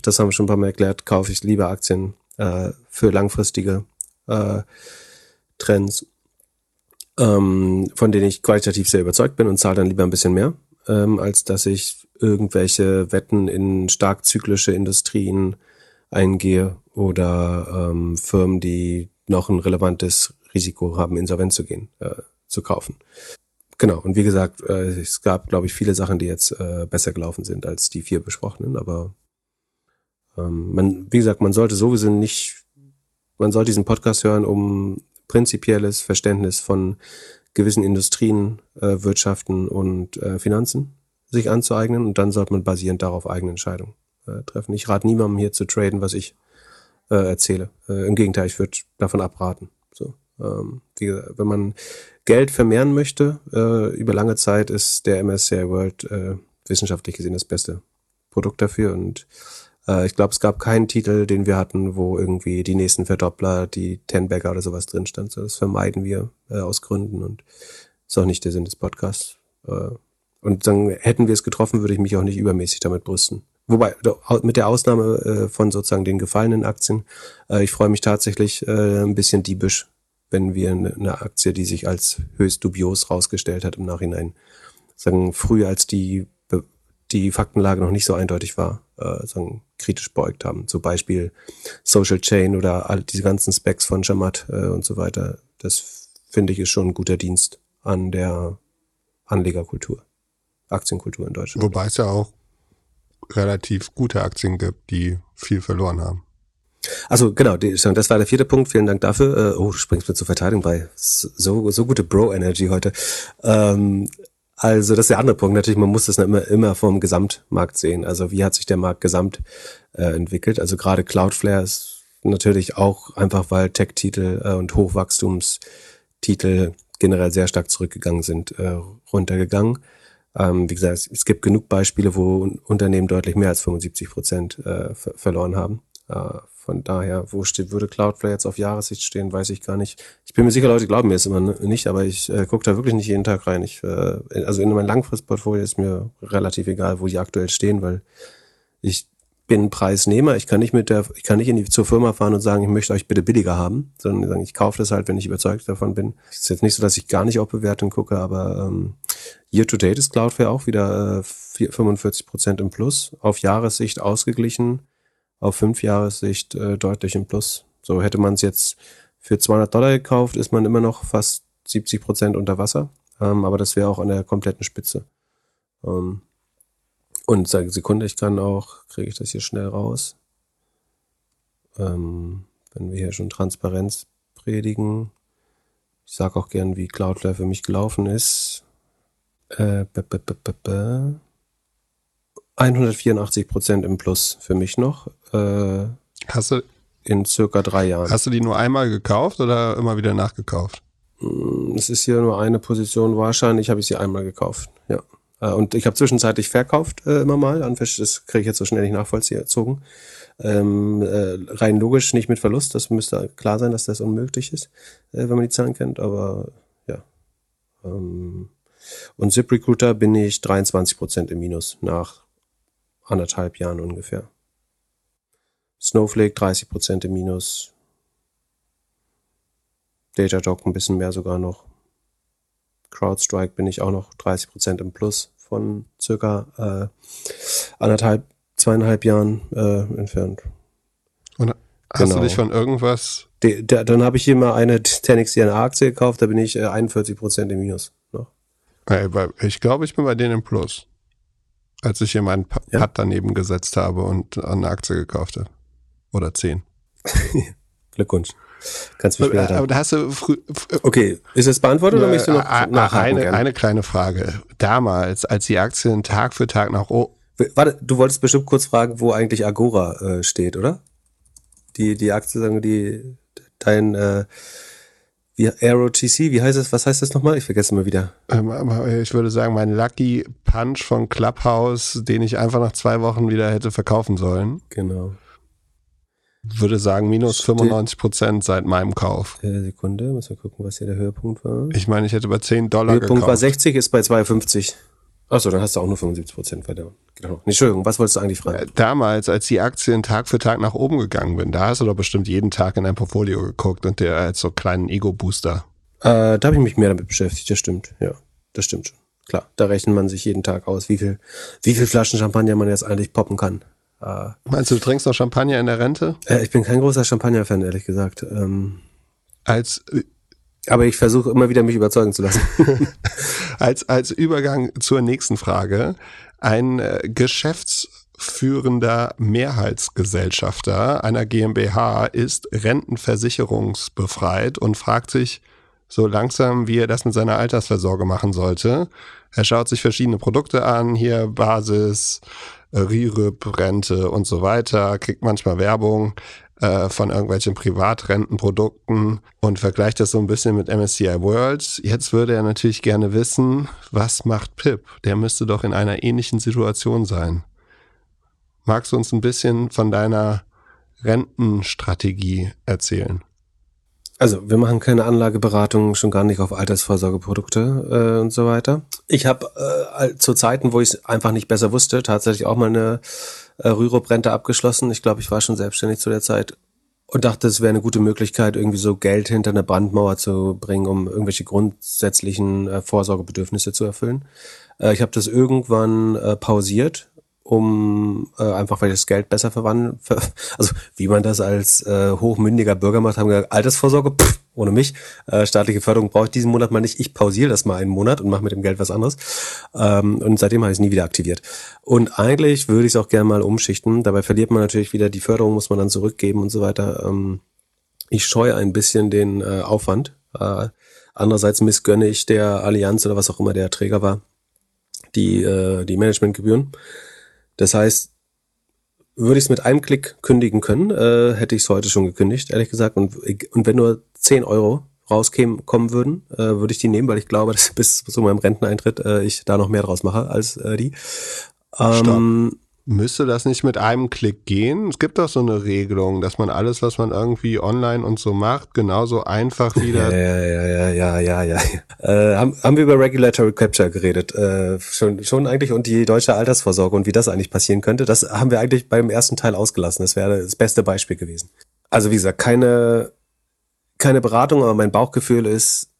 das haben wir schon ein paar Mal erklärt, kaufe ich lieber Aktien äh, für langfristige äh, Trends, ähm, von denen ich qualitativ sehr überzeugt bin und zahle dann lieber ein bisschen mehr, ähm, als dass ich irgendwelche Wetten in stark zyklische Industrien eingehe oder ähm, Firmen, die noch ein relevantes Risiko haben, insolvent zu gehen, äh, zu kaufen. Genau, und wie gesagt, äh, es gab, glaube ich, viele Sachen, die jetzt äh, besser gelaufen sind als die vier besprochenen, aber ähm, man, wie gesagt, man sollte sowieso nicht, man sollte diesen Podcast hören, um prinzipielles Verständnis von gewissen Industrien, äh, Wirtschaften und äh, Finanzen sich anzueignen und dann sollte man basierend darauf eigene Entscheidungen äh, treffen. Ich rate niemandem hier zu traden, was ich äh, erzähle. Äh, Im Gegenteil, ich würde davon abraten. So, ähm, wie, wenn man Geld vermehren möchte äh, über lange Zeit, ist der MSCI World äh, wissenschaftlich gesehen das beste Produkt dafür und äh, ich glaube, es gab keinen Titel, den wir hatten, wo irgendwie die nächsten Verdoppler, die Ten-Bagger oder sowas drin stand. So, das vermeiden wir äh, aus Gründen und ist auch nicht der Sinn des Podcasts. Äh, und dann hätten wir es getroffen, würde ich mich auch nicht übermäßig damit brüsten. Wobei, mit der Ausnahme äh, von sozusagen den gefallenen Aktien, äh, ich freue mich tatsächlich äh, ein bisschen diebisch, wenn wir eine Aktie, die sich als höchst dubios rausgestellt hat im Nachhinein, sagen, früher als die die Faktenlage noch nicht so eindeutig war, äh, sagen, kritisch beugt haben. Zum Beispiel Social Chain oder all diese ganzen Specs von Shamat äh, und so weiter. Das finde ich ist schon ein guter Dienst an der Anlegerkultur, Aktienkultur in Deutschland. Wobei es ja auch relativ gute Aktien gibt, die viel verloren haben. Also genau, das war der vierte Punkt. Vielen Dank dafür. Äh, oh, du springst mir zur Verteidigung bei. So, so gute Bro-Energy heute. Ähm, also das ist der andere Punkt. Natürlich, man muss das immer, immer vom Gesamtmarkt sehen. Also wie hat sich der Markt gesamt äh, entwickelt? Also gerade Cloudflare ist natürlich auch einfach, weil Tech-Titel äh, und Hochwachstumstitel generell sehr stark zurückgegangen sind, äh, runtergegangen. Ähm, wie gesagt, es gibt genug Beispiele, wo Unternehmen deutlich mehr als 75 Prozent äh, verloren haben. Äh, von daher, wo steht, würde Cloudflare jetzt auf Jahressicht stehen, weiß ich gar nicht. Ich bin mir sicher, Leute glauben mir es immer nicht, aber ich äh, gucke da wirklich nicht jeden Tag rein. Ich, äh, also in meinem Langfristportfolio ist mir relativ egal, wo die aktuell stehen, weil ich bin Preisnehmer. Ich kann nicht mit der, ich kann nicht in die, zur Firma fahren und sagen, ich möchte euch bitte billiger haben, sondern sagen, ich kaufe das halt, wenn ich überzeugt davon bin. Es ist jetzt nicht so, dass ich gar nicht auf Bewertung gucke, aber ähm, Year to date ist Cloudflare auch wieder äh, 45 Prozent im Plus, auf Jahressicht ausgeglichen auf fünf Jahressicht äh, deutlich im Plus. So hätte man es jetzt für 200 Dollar gekauft, ist man immer noch fast 70 Prozent unter Wasser. Ähm, aber das wäre auch an der kompletten Spitze. Ähm, und sage Sekunde, ich kann auch, kriege ich das hier schnell raus. Ähm, wenn wir hier schon Transparenz predigen. Ich sage auch gern, wie Cloudflare für mich gelaufen ist. Äh, 184 Prozent im Plus für mich noch. Äh, hast du in circa drei Jahren. Hast du die nur einmal gekauft oder immer wieder nachgekauft? Mm, es ist hier nur eine Position. Wahrscheinlich habe ich sie einmal gekauft. Ja. Äh, und ich habe zwischenzeitlich verkauft äh, immer mal. Das kriege ich jetzt so schnell nicht nachvollzogen. Ähm, äh, rein logisch nicht mit Verlust. Das müsste klar sein, dass das unmöglich ist, äh, wenn man die Zahlen kennt. Aber ja. Ähm, und ZipRecruiter bin ich 23 Prozent im Minus nach anderthalb Jahren ungefähr. Snowflake 30 Prozent im Minus. Datadog ein bisschen mehr sogar noch. CrowdStrike bin ich auch noch 30 Prozent im Plus von circa äh, anderthalb, zweieinhalb Jahren äh, entfernt. Und hast genau. du dich von irgendwas? De, de, dann habe ich hier mal eine 10x DNA-Aktie gekauft, da bin ich äh, 41 Prozent im Minus noch. Ich glaube, ich bin bei denen im Plus. Als ich hier meinen Pad ja? daneben gesetzt habe und eine Aktie gekauft habe. Oder zehn. [LAUGHS] Glückwunsch. Kannst du mich später. Aber da hast du früh, Okay, ist es beantwortet oder möchtest du noch nachhaken? Eine, eine kleine Frage. Damals, als die Aktien Tag für Tag nach oben. Warte, du wolltest bestimmt kurz fragen, wo eigentlich Agora äh, steht, oder? Die, die Aktie, sagen die, dein äh, wie ROTC, wie heißt es, was heißt das nochmal? Ich vergesse immer wieder. Ähm, ich würde sagen, mein Lucky Punch von Clubhouse, den ich einfach nach zwei Wochen wieder hätte verkaufen sollen. Genau würde sagen, minus 95 Prozent seit meinem Kauf. Äh, Sekunde, muss mal gucken, was hier der Höhepunkt war. Ich meine, ich hätte bei 10 Dollar Höhepunkt gekauft. war 60, ist bei 52. Achso, dann hast du auch nur 75 Prozent weiter. Genau. Entschuldigung, was wolltest du eigentlich fragen? Äh, damals, als die Aktien Tag für Tag nach oben gegangen bin, da hast du doch bestimmt jeden Tag in dein Portfolio geguckt und der als so kleinen Ego-Booster. Äh, da habe ich mich mehr damit beschäftigt, das stimmt. Ja, das stimmt schon. Klar, da rechnet man sich jeden Tag aus, wie viel, wie viel Flaschen Champagner man jetzt eigentlich poppen kann. Äh, Meinst du, du trinkst noch Champagner in der Rente? Äh, ich bin kein großer Champagner-Fan, ehrlich gesagt. Ähm, als äh, aber ich versuche immer wieder mich überzeugen zu lassen. [LAUGHS] als, als Übergang zur nächsten Frage. Ein äh, geschäftsführender Mehrheitsgesellschafter einer GmbH ist rentenversicherungsbefreit und fragt sich, so langsam, wie er das mit seiner Altersversorgung machen sollte. Er schaut sich verschiedene Produkte an, hier Basis, Rürup, Rente und so weiter, kriegt manchmal Werbung äh, von irgendwelchen Privatrentenprodukten und vergleicht das so ein bisschen mit MSCI World. Jetzt würde er natürlich gerne wissen, was macht Pip? Der müsste doch in einer ähnlichen Situation sein. Magst du uns ein bisschen von deiner Rentenstrategie erzählen? Also wir machen keine Anlageberatung, schon gar nicht auf Altersvorsorgeprodukte äh, und so weiter. Ich habe äh, zu Zeiten, wo ich es einfach nicht besser wusste, tatsächlich auch mal eine äh, Rürup-Rente abgeschlossen. Ich glaube, ich war schon selbstständig zu der Zeit und dachte, es wäre eine gute Möglichkeit, irgendwie so Geld hinter eine Brandmauer zu bringen, um irgendwelche grundsätzlichen äh, Vorsorgebedürfnisse zu erfüllen. Äh, ich habe das irgendwann äh, pausiert um äh, einfach weil das Geld besser verwandeln, ver also wie man das als äh, hochmündiger Bürger macht, haben gesagt, Altersvorsorge, pff, ohne mich, äh, staatliche Förderung brauche ich diesen Monat mal nicht, ich pausiere das mal einen Monat und mache mit dem Geld was anderes. Ähm, und seitdem habe ich es nie wieder aktiviert. Und eigentlich würde ich es auch gerne mal umschichten, dabei verliert man natürlich wieder die Förderung, muss man dann zurückgeben und so weiter. Ähm, ich scheue ein bisschen den äh, Aufwand. Äh, andererseits missgönne ich der Allianz oder was auch immer der Träger war, die, äh, die Managementgebühren. Das heißt, würde ich es mit einem Klick kündigen können, äh, hätte ich es heute schon gekündigt, ehrlich gesagt. Und, und wenn nur 10 Euro rauskommen kommen würden, äh, würde ich die nehmen, weil ich glaube, [LAUGHS] dass bis zu meinem Renteneintritt äh, ich da noch mehr draus mache als äh, die. Ähm, Müsste das nicht mit einem Klick gehen? Es gibt doch so eine Regelung, dass man alles, was man irgendwie online und so macht, genauso einfach wieder. Ja, ja, ja, ja, ja, ja. Äh, haben, haben wir über Regulatory Capture geredet? Äh, schon, schon eigentlich und die deutsche Altersvorsorge und wie das eigentlich passieren könnte. Das haben wir eigentlich beim ersten Teil ausgelassen. Das wäre das beste Beispiel gewesen. Also wie gesagt, keine, keine Beratung, aber mein Bauchgefühl ist,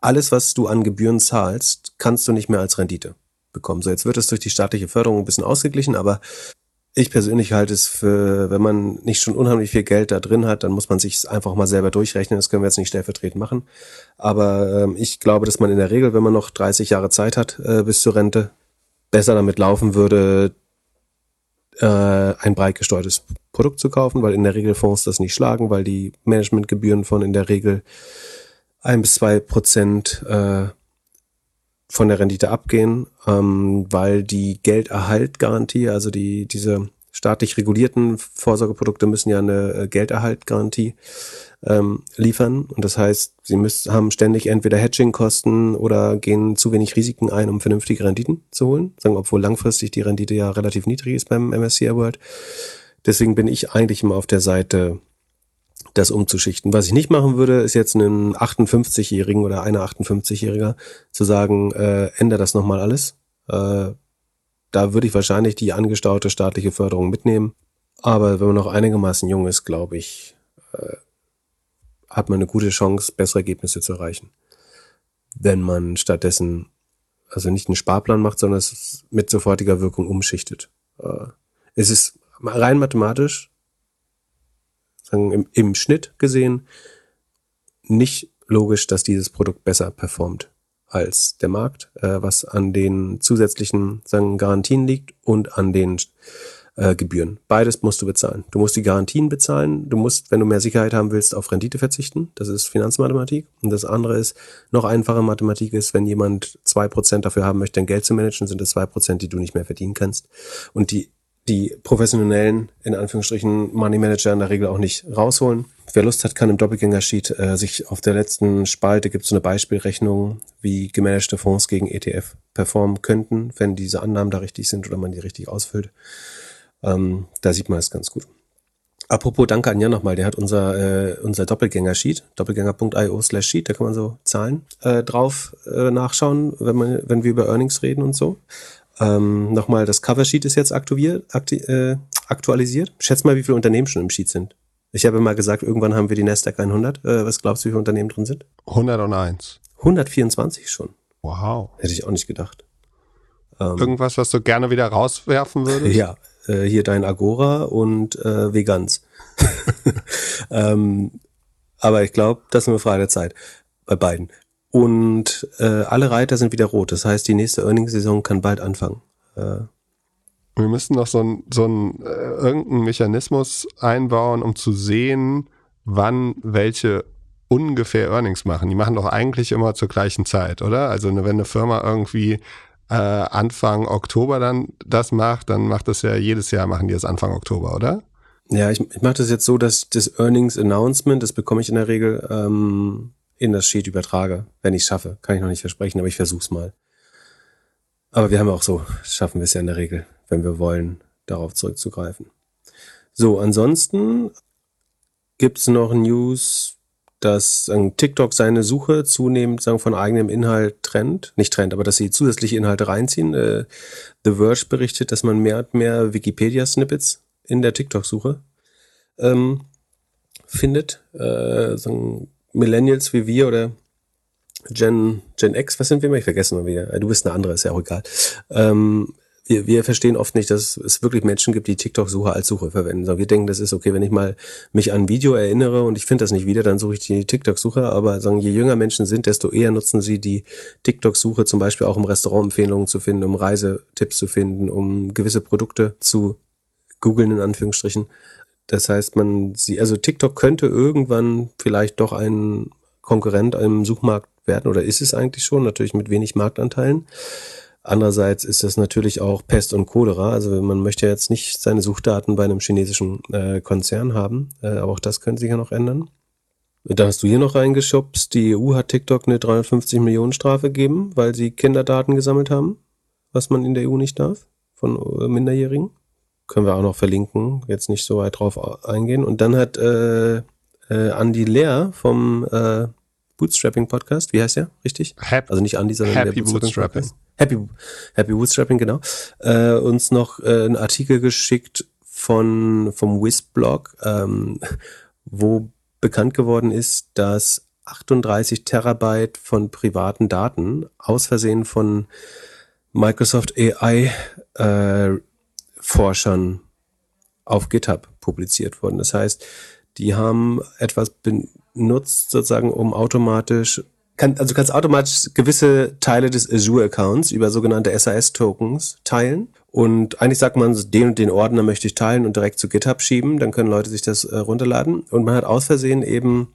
alles, was du an Gebühren zahlst, kannst du nicht mehr als Rendite bekommen. So, jetzt wird es durch die staatliche Förderung ein bisschen ausgeglichen, aber ich persönlich halte es für, wenn man nicht schon unheimlich viel Geld da drin hat, dann muss man sich einfach mal selber durchrechnen. Das können wir jetzt nicht stellvertretend machen. Aber ähm, ich glaube, dass man in der Regel, wenn man noch 30 Jahre Zeit hat äh, bis zur Rente, besser damit laufen würde, äh, ein breit gesteuertes Produkt zu kaufen, weil in der Regel Fonds das nicht schlagen, weil die Managementgebühren von in der Regel ein bis zwei Prozent äh, von der Rendite abgehen, ähm, weil die Gelderhaltgarantie, also die diese staatlich regulierten Vorsorgeprodukte müssen ja eine äh, Gelderhaltgarantie ähm, liefern. Und das heißt, sie müssen, haben ständig entweder Hedging-Kosten oder gehen zu wenig Risiken ein, um vernünftige Renditen zu holen. Sagen, obwohl langfristig die Rendite ja relativ niedrig ist beim MSCI World. Deswegen bin ich eigentlich immer auf der Seite das umzuschichten. Was ich nicht machen würde, ist jetzt einem 58-Jährigen oder einer 58-Jähriger zu sagen, äh, ändere das nochmal alles. Äh, da würde ich wahrscheinlich die angestaute staatliche Förderung mitnehmen. Aber wenn man noch einigermaßen jung ist, glaube ich, äh, hat man eine gute Chance, bessere Ergebnisse zu erreichen. Wenn man stattdessen also nicht einen Sparplan macht, sondern es mit sofortiger Wirkung umschichtet. Äh, es ist rein mathematisch sagen, im, im Schnitt gesehen nicht logisch, dass dieses Produkt besser performt als der Markt, äh, was an den zusätzlichen sagen, Garantien liegt und an den äh, Gebühren. Beides musst du bezahlen. Du musst die Garantien bezahlen. Du musst, wenn du mehr Sicherheit haben willst, auf Rendite verzichten. Das ist Finanzmathematik. Und das andere ist, noch einfache Mathematik ist, wenn jemand zwei Prozent dafür haben möchte, dein Geld zu managen, sind es zwei Prozent, die du nicht mehr verdienen kannst. Und die die professionellen, in Anführungsstrichen, Money Manager in der Regel auch nicht rausholen. Wer Lust hat, kann im Doppelgänger-Sheet äh, sich auf der letzten Spalte gibt es so eine Beispielrechnung, wie gemanagte Fonds gegen ETF performen könnten, wenn diese Annahmen da richtig sind oder man die richtig ausfüllt. Ähm, da sieht man es ganz gut. Apropos, danke an Jan nochmal, der hat unser, äh, unser Doppelgänger-Sheet, doppelgänger.io slash Sheet, da kann man so Zahlen äh, drauf äh, nachschauen, wenn, man, wenn wir über Earnings reden und so. Ähm, Nochmal, das Coversheet ist jetzt aktuiert, akti äh, aktualisiert. Schätz mal, wie viele Unternehmen schon im Sheet sind. Ich habe mal gesagt, irgendwann haben wir die Nasdaq 100. Äh, was glaubst du, wie viele Unternehmen drin sind? 101. 124 schon. Wow. Hätte ich auch nicht gedacht. Ähm, Irgendwas, was du gerne wieder rauswerfen würdest? [LAUGHS] Ja, äh, hier dein Agora und äh, Vegans. [LAUGHS] [LAUGHS] ähm, aber ich glaube, das ist eine Frage der Zeit. Bei beiden. Und äh, alle Reiter sind wieder rot. Das heißt, die nächste Earnings-Saison kann bald anfangen. Äh, wir müssen noch so ein, so ein äh, irgendeinen Mechanismus einbauen, um zu sehen, wann welche ungefähr Earnings machen? Die machen doch eigentlich immer zur gleichen Zeit, oder? Also wenn eine Firma irgendwie äh, Anfang Oktober dann das macht, dann macht das ja jedes Jahr, machen die das Anfang Oktober, oder? Ja, ich, ich mache das jetzt so, dass das Earnings Announcement, das bekomme ich in der Regel ähm, in das Sheet übertrage, wenn ich schaffe. Kann ich noch nicht versprechen, aber ich versuch's mal. Aber wir haben auch so, schaffen wir es ja in der Regel, wenn wir wollen, darauf zurückzugreifen. So, ansonsten gibt's noch News, dass sagen, TikTok seine Suche zunehmend sagen, von eigenem Inhalt trennt. Nicht trennt, aber dass sie zusätzliche Inhalte reinziehen. Äh, The Verge berichtet, dass man mehr und mehr Wikipedia-Snippets in der TikTok-Suche ähm, findet. Äh, sagen Millennials wie wir oder Gen, Gen X, was sind wir mal? Ich vergesse mal wieder. Du bist eine andere, ist ja auch egal. Ähm, wir, wir verstehen oft nicht, dass es wirklich Menschen gibt, die TikTok-Suche als Suche verwenden. So, wir denken, das ist okay, wenn ich mal mich an ein Video erinnere und ich finde das nicht wieder, dann suche ich die TikTok-Suche. Aber sagen, je jünger Menschen sind, desto eher nutzen sie die TikTok-Suche zum Beispiel auch um Restaurantempfehlungen zu finden, um Reisetipps zu finden, um gewisse Produkte zu googeln in Anführungsstrichen. Das heißt, man sie, also TikTok könnte irgendwann vielleicht doch ein Konkurrent im Suchmarkt werden oder ist es eigentlich schon, natürlich mit wenig Marktanteilen. Andererseits ist das natürlich auch Pest und Cholera. Also man möchte jetzt nicht seine Suchdaten bei einem chinesischen äh, Konzern haben, äh, aber auch das könnte sich ja noch ändern. Dann hast du hier noch reingeschubst, die EU hat TikTok eine 350 Millionen Strafe gegeben, weil sie Kinderdaten gesammelt haben, was man in der EU nicht darf, von äh, Minderjährigen können wir auch noch verlinken, jetzt nicht so weit drauf eingehen. Und dann hat äh, äh, Andy Lehr vom äh, Bootstrapping Podcast, wie heißt der, richtig? Happy, also nicht Andy, sondern Happy der Bootstrapping. Podcast. Happy, Happy Bootstrapping, genau. Äh, uns noch äh, einen Artikel geschickt von vom Whiz-Blog, ähm, wo bekannt geworden ist, dass 38 Terabyte von privaten Daten aus Versehen von Microsoft AI äh, Forschern auf GitHub publiziert worden. Das heißt, die haben etwas benutzt, sozusagen, um automatisch, kann, also du kannst automatisch gewisse Teile des Azure-Accounts über sogenannte SAS-Tokens teilen. Und eigentlich sagt man, den und den Ordner möchte ich teilen und direkt zu GitHub schieben. Dann können Leute sich das äh, runterladen. Und man hat aus Versehen eben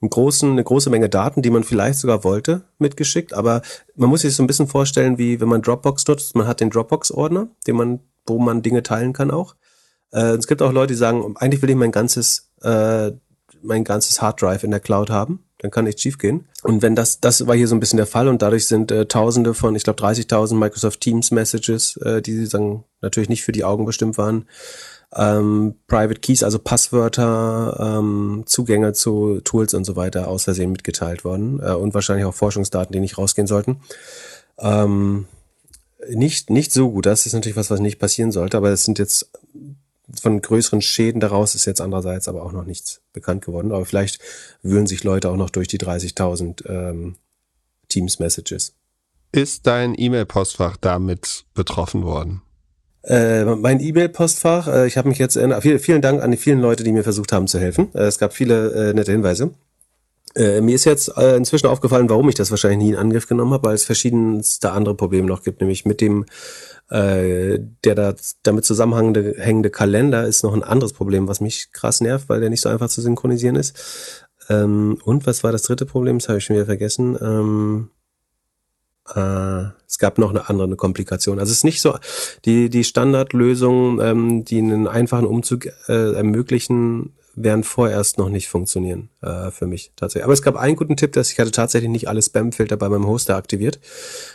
einen großen, eine große Menge Daten, die man vielleicht sogar wollte, mitgeschickt. Aber man muss sich so ein bisschen vorstellen, wie wenn man Dropbox nutzt. Man hat den Dropbox-Ordner, den man wo man Dinge teilen kann auch. Äh, es gibt auch Leute, die sagen, eigentlich will ich mein ganzes, äh, mein ganzes Harddrive in der Cloud haben. Dann kann nichts schief gehen. Und wenn das, das war hier so ein bisschen der Fall und dadurch sind äh, Tausende von, ich glaube 30.000 Microsoft Teams Messages, äh, die sagen, natürlich nicht für die Augen bestimmt waren, ähm, Private Keys, also Passwörter, ähm, Zugänge zu Tools und so weiter aus Versehen mitgeteilt worden äh, und wahrscheinlich auch Forschungsdaten, die nicht rausgehen sollten. Ähm, nicht, nicht so gut. Das ist natürlich was, was nicht passieren sollte, aber es sind jetzt von größeren Schäden daraus ist jetzt andererseits aber auch noch nichts bekannt geworden. Aber vielleicht wühlen sich Leute auch noch durch die 30.000 ähm, Teams-Messages. Ist dein E-Mail-Postfach damit betroffen worden? Äh, mein E-Mail-Postfach, äh, ich habe mich jetzt, äh, vielen, vielen Dank an die vielen Leute, die mir versucht haben zu helfen. Äh, es gab viele äh, nette Hinweise. Äh, mir ist jetzt äh, inzwischen aufgefallen, warum ich das wahrscheinlich nie in Angriff genommen habe, weil es verschiedenste andere Probleme noch gibt, nämlich mit dem äh, der da damit zusammenhängende hängende Kalender ist noch ein anderes Problem, was mich krass nervt, weil der nicht so einfach zu synchronisieren ist. Ähm, und was war das dritte Problem? Das habe ich schon wieder vergessen. Ähm, äh, es gab noch eine andere eine Komplikation. Also es ist nicht so die die Standardlösung, ähm, die einen einfachen Umzug äh, ermöglichen, werden vorerst noch nicht funktionieren äh, für mich tatsächlich. Aber es gab einen guten Tipp, dass ich hatte tatsächlich nicht alle Spam-Filter bei meinem Hoster aktiviert.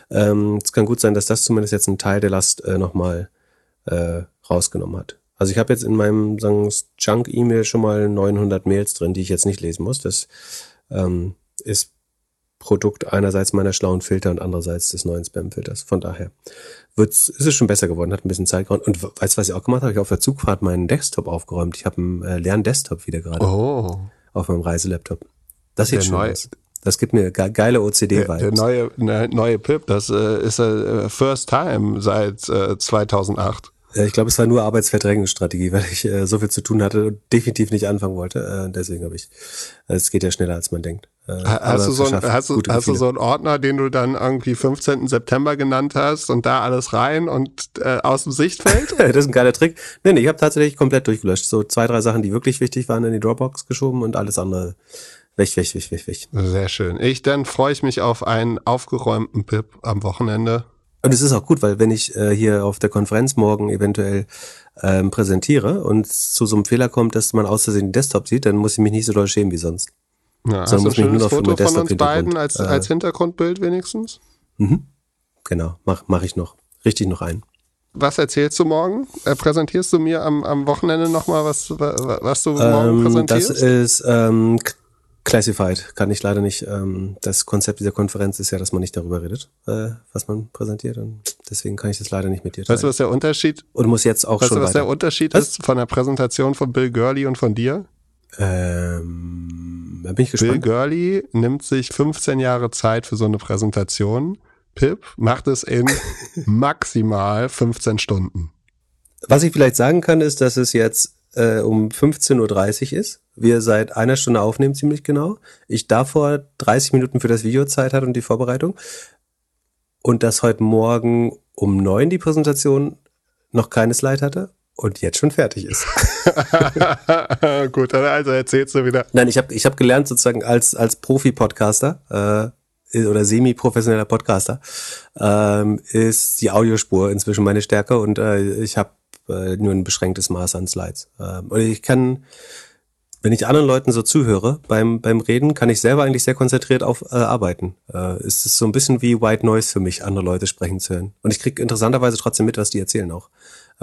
Ähm, es kann gut sein, dass das zumindest jetzt einen Teil der Last äh, nochmal äh, rausgenommen hat. Also ich habe jetzt in meinem sagen Junk-E-Mail schon mal 900 Mails drin, die ich jetzt nicht lesen muss. Das ähm, ist Produkt einerseits meiner schlauen Filter und andererseits des neuen Spam-Filters. Von daher wird's, ist es schon besser geworden, hat ein bisschen Zeit gebraucht. Und weißt du, was ich auch gemacht habe? Ich habe auf der Zugfahrt meinen Desktop aufgeräumt. Ich habe einen äh, leeren Desktop wieder gerade. Oh. Auf meinem Reiselaptop. Das sieht schön aus. Das gibt mir ge geile OCD-Vibes. Der, neue, ne, neue Pip, das äh, ist äh, First Time seit äh, 2008. Ich glaube, es war nur Arbeitsverträgungsstrategie, [LAUGHS] weil ich äh, so viel zu tun hatte und definitiv nicht anfangen wollte. Äh, deswegen habe ich, es geht ja schneller, als man denkt. Äh, hast, du so, ein, hast, du, hast du so einen Ordner, den du dann irgendwie 15. September genannt hast und da alles rein und äh, aus dem Sichtfeld? [LAUGHS] das ist ein geiler Trick. Nee, nee, ich habe tatsächlich komplett durchgelöscht. So zwei, drei Sachen, die wirklich wichtig waren, in die Dropbox geschoben und alles andere Weg, weg, weg, weg, weg. Sehr schön. Ich, dann freue ich mich auf einen aufgeräumten Pip am Wochenende. Und es ist auch gut, weil wenn ich äh, hier auf der Konferenz morgen eventuell ähm, präsentiere und zu so einem Fehler kommt, dass man aus Versehen den Desktop sieht, dann muss ich mich nicht so doll schämen wie sonst. Ja, hast du ein schönes Foto von uns beiden als, äh, als Hintergrundbild wenigstens? Mhm. Genau, mach, mach ich noch. Richtig noch ein. Was erzählst du morgen? Äh, präsentierst du mir am, am Wochenende nochmal, was, was du morgen ähm, präsentierst? Das ist ähm, Classified. Kann ich leider nicht. Ähm, das Konzept dieser Konferenz ist ja, dass man nicht darüber redet, äh, was man präsentiert. Und deswegen kann ich das leider nicht mit dir teilen. Weißt du, was der Unterschied? Und muss jetzt auch weißt schon du, was weiter. der Unterschied was? ist von der Präsentation von Bill Gurley und von dir? Ähm, da bin ich gespannt. Bill Gurley nimmt sich 15 Jahre Zeit für so eine Präsentation. Pip macht es in [LAUGHS] maximal 15 Stunden. Was ich vielleicht sagen kann, ist, dass es jetzt äh, um 15.30 Uhr ist. Wir seit einer Stunde aufnehmen, ziemlich genau. Ich davor 30 Minuten für das Video Zeit hatte und die Vorbereitung. Und dass heute Morgen um neun die Präsentation noch keine Slide hatte und jetzt schon fertig ist. [LAUGHS] Gut, also erzählst du wieder. Nein, ich habe ich hab gelernt sozusagen als, als Profi-Podcaster äh, oder semi-professioneller Podcaster ähm, ist die Audiospur inzwischen meine Stärke und äh, ich habe äh, nur ein beschränktes Maß an Slides. Ähm, und ich kann wenn ich anderen Leuten so zuhöre beim, beim Reden, kann ich selber eigentlich sehr konzentriert auf äh, arbeiten. Äh, es ist so ein bisschen wie White Noise für mich, andere Leute sprechen zu hören. Und ich kriege interessanterweise trotzdem mit, was die erzählen auch.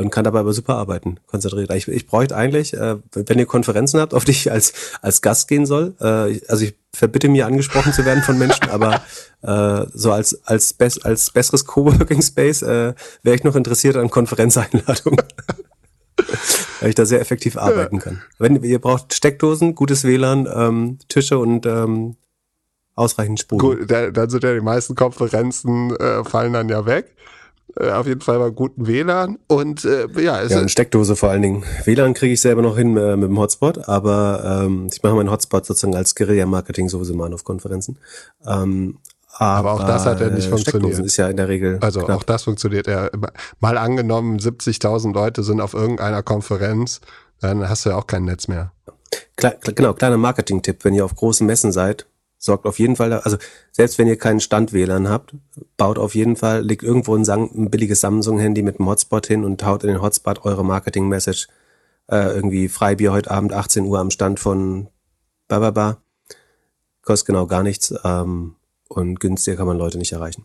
Und kann dabei aber super arbeiten, konzentriert. Ich, ich bräuchte eigentlich, äh, wenn ihr Konferenzen habt, auf die ich als, als Gast gehen soll, äh, also ich verbitte mir angesprochen zu werden von Menschen, [LAUGHS] aber äh, so als, als, best, als besseres Coworking Space äh, wäre ich noch interessiert an Konferenzeinladungen. [LAUGHS] weil ich da sehr effektiv arbeiten ja. kann. Wenn ihr braucht Steckdosen, gutes WLAN, ähm, Tische und ähm, ausreichend Spuren. Gut, da, dann sind ja die meisten Konferenzen äh, fallen dann ja weg. Äh, auf jeden Fall bei guten WLAN und äh, ja, es ja, und Steckdose vor allen Dingen. WLAN kriege ich selber noch hin äh, mit dem Hotspot, aber ähm, ich mache meinen Hotspot sozusagen als Guerilla-Marketing sowieso mal auf Konferenzen. Ähm, aber, aber auch das hat ja nicht funktioniert. ist ja in der Regel. Also knapp. auch das funktioniert ja. Mal angenommen, 70.000 Leute sind auf irgendeiner Konferenz, dann hast du ja auch kein Netz mehr. Klar, genau, kleiner Marketing-Tipp, wenn ihr auf großen Messen seid, sorgt auf jeden Fall, also selbst wenn ihr keinen Stand-WLAN habt, baut auf jeden Fall, legt irgendwo ein, ein billiges Samsung-Handy mit einem Hotspot hin und haut in den Hotspot eure Marketing-Message äh, irgendwie Freibier heute Abend 18 Uhr am Stand von Bababa. Kostet genau gar nichts. Ähm, und günstiger kann man Leute nicht erreichen.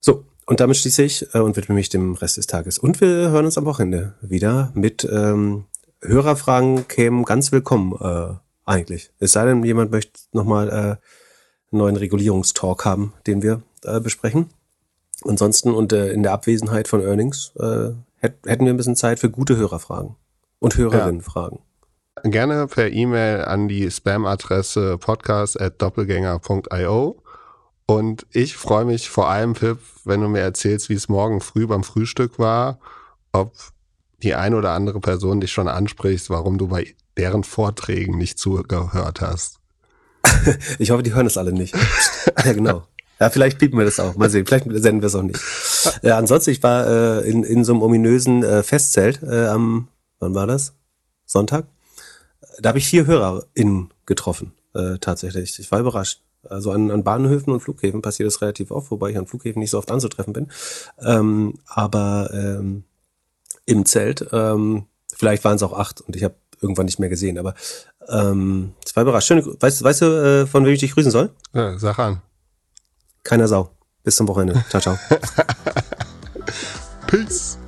So, und damit schließe ich äh, und widme mich dem Rest des Tages. Und wir hören uns am Wochenende wieder mit ähm, Hörerfragen kämen ganz willkommen äh, eigentlich. Es sei denn, jemand möchte nochmal äh, einen neuen Regulierungstalk haben, den wir äh, besprechen. Ansonsten und äh, in der Abwesenheit von Earnings äh, hätten wir ein bisschen Zeit für gute Hörerfragen und Hörerinnenfragen. Ja. Gerne per E-Mail an die Spam-Adresse podcast.doppelgänger.io und ich freue mich vor allem, Pip, wenn du mir erzählst, wie es morgen früh beim Frühstück war, ob die ein oder andere Person dich schon ansprichst, warum du bei deren Vorträgen nicht zugehört hast. [LAUGHS] ich hoffe, die hören es alle nicht. ja, genau. Ja, vielleicht piepen wir das auch. Mal sehen, vielleicht senden wir es auch nicht. Ja, ansonsten, ich war äh, in, in so einem ominösen äh, Festzelt äh, am, wann war das? Sonntag? Da habe ich vier HörerInnen getroffen, äh, tatsächlich. Ich war überrascht. Also an, an Bahnhöfen und Flughäfen passiert das relativ oft, wobei ich an Flughäfen nicht so oft anzutreffen bin. Ähm, aber ähm, im Zelt, ähm, vielleicht waren es auch acht und ich habe irgendwann nicht mehr gesehen, aber ähm, es war überrascht. Schön, weißt, weißt du, äh, von wem ich dich grüßen soll? Ja, sag an. Keiner Sau. Bis zum Wochenende. Ciao, ciao. [LAUGHS] Peace.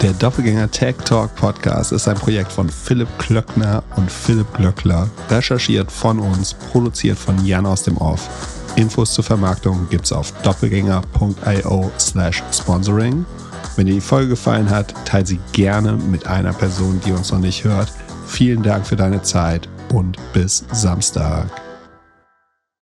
Der Doppelgänger Tech Talk Podcast ist ein Projekt von Philipp Klöckner und Philipp Glöckler. Recherchiert von uns, produziert von Jan aus dem Off. Infos zur Vermarktung gibt's auf doppelgänger.io slash sponsoring. Wenn dir die Folge gefallen hat, teile sie gerne mit einer Person, die uns noch nicht hört. Vielen Dank für deine Zeit und bis Samstag.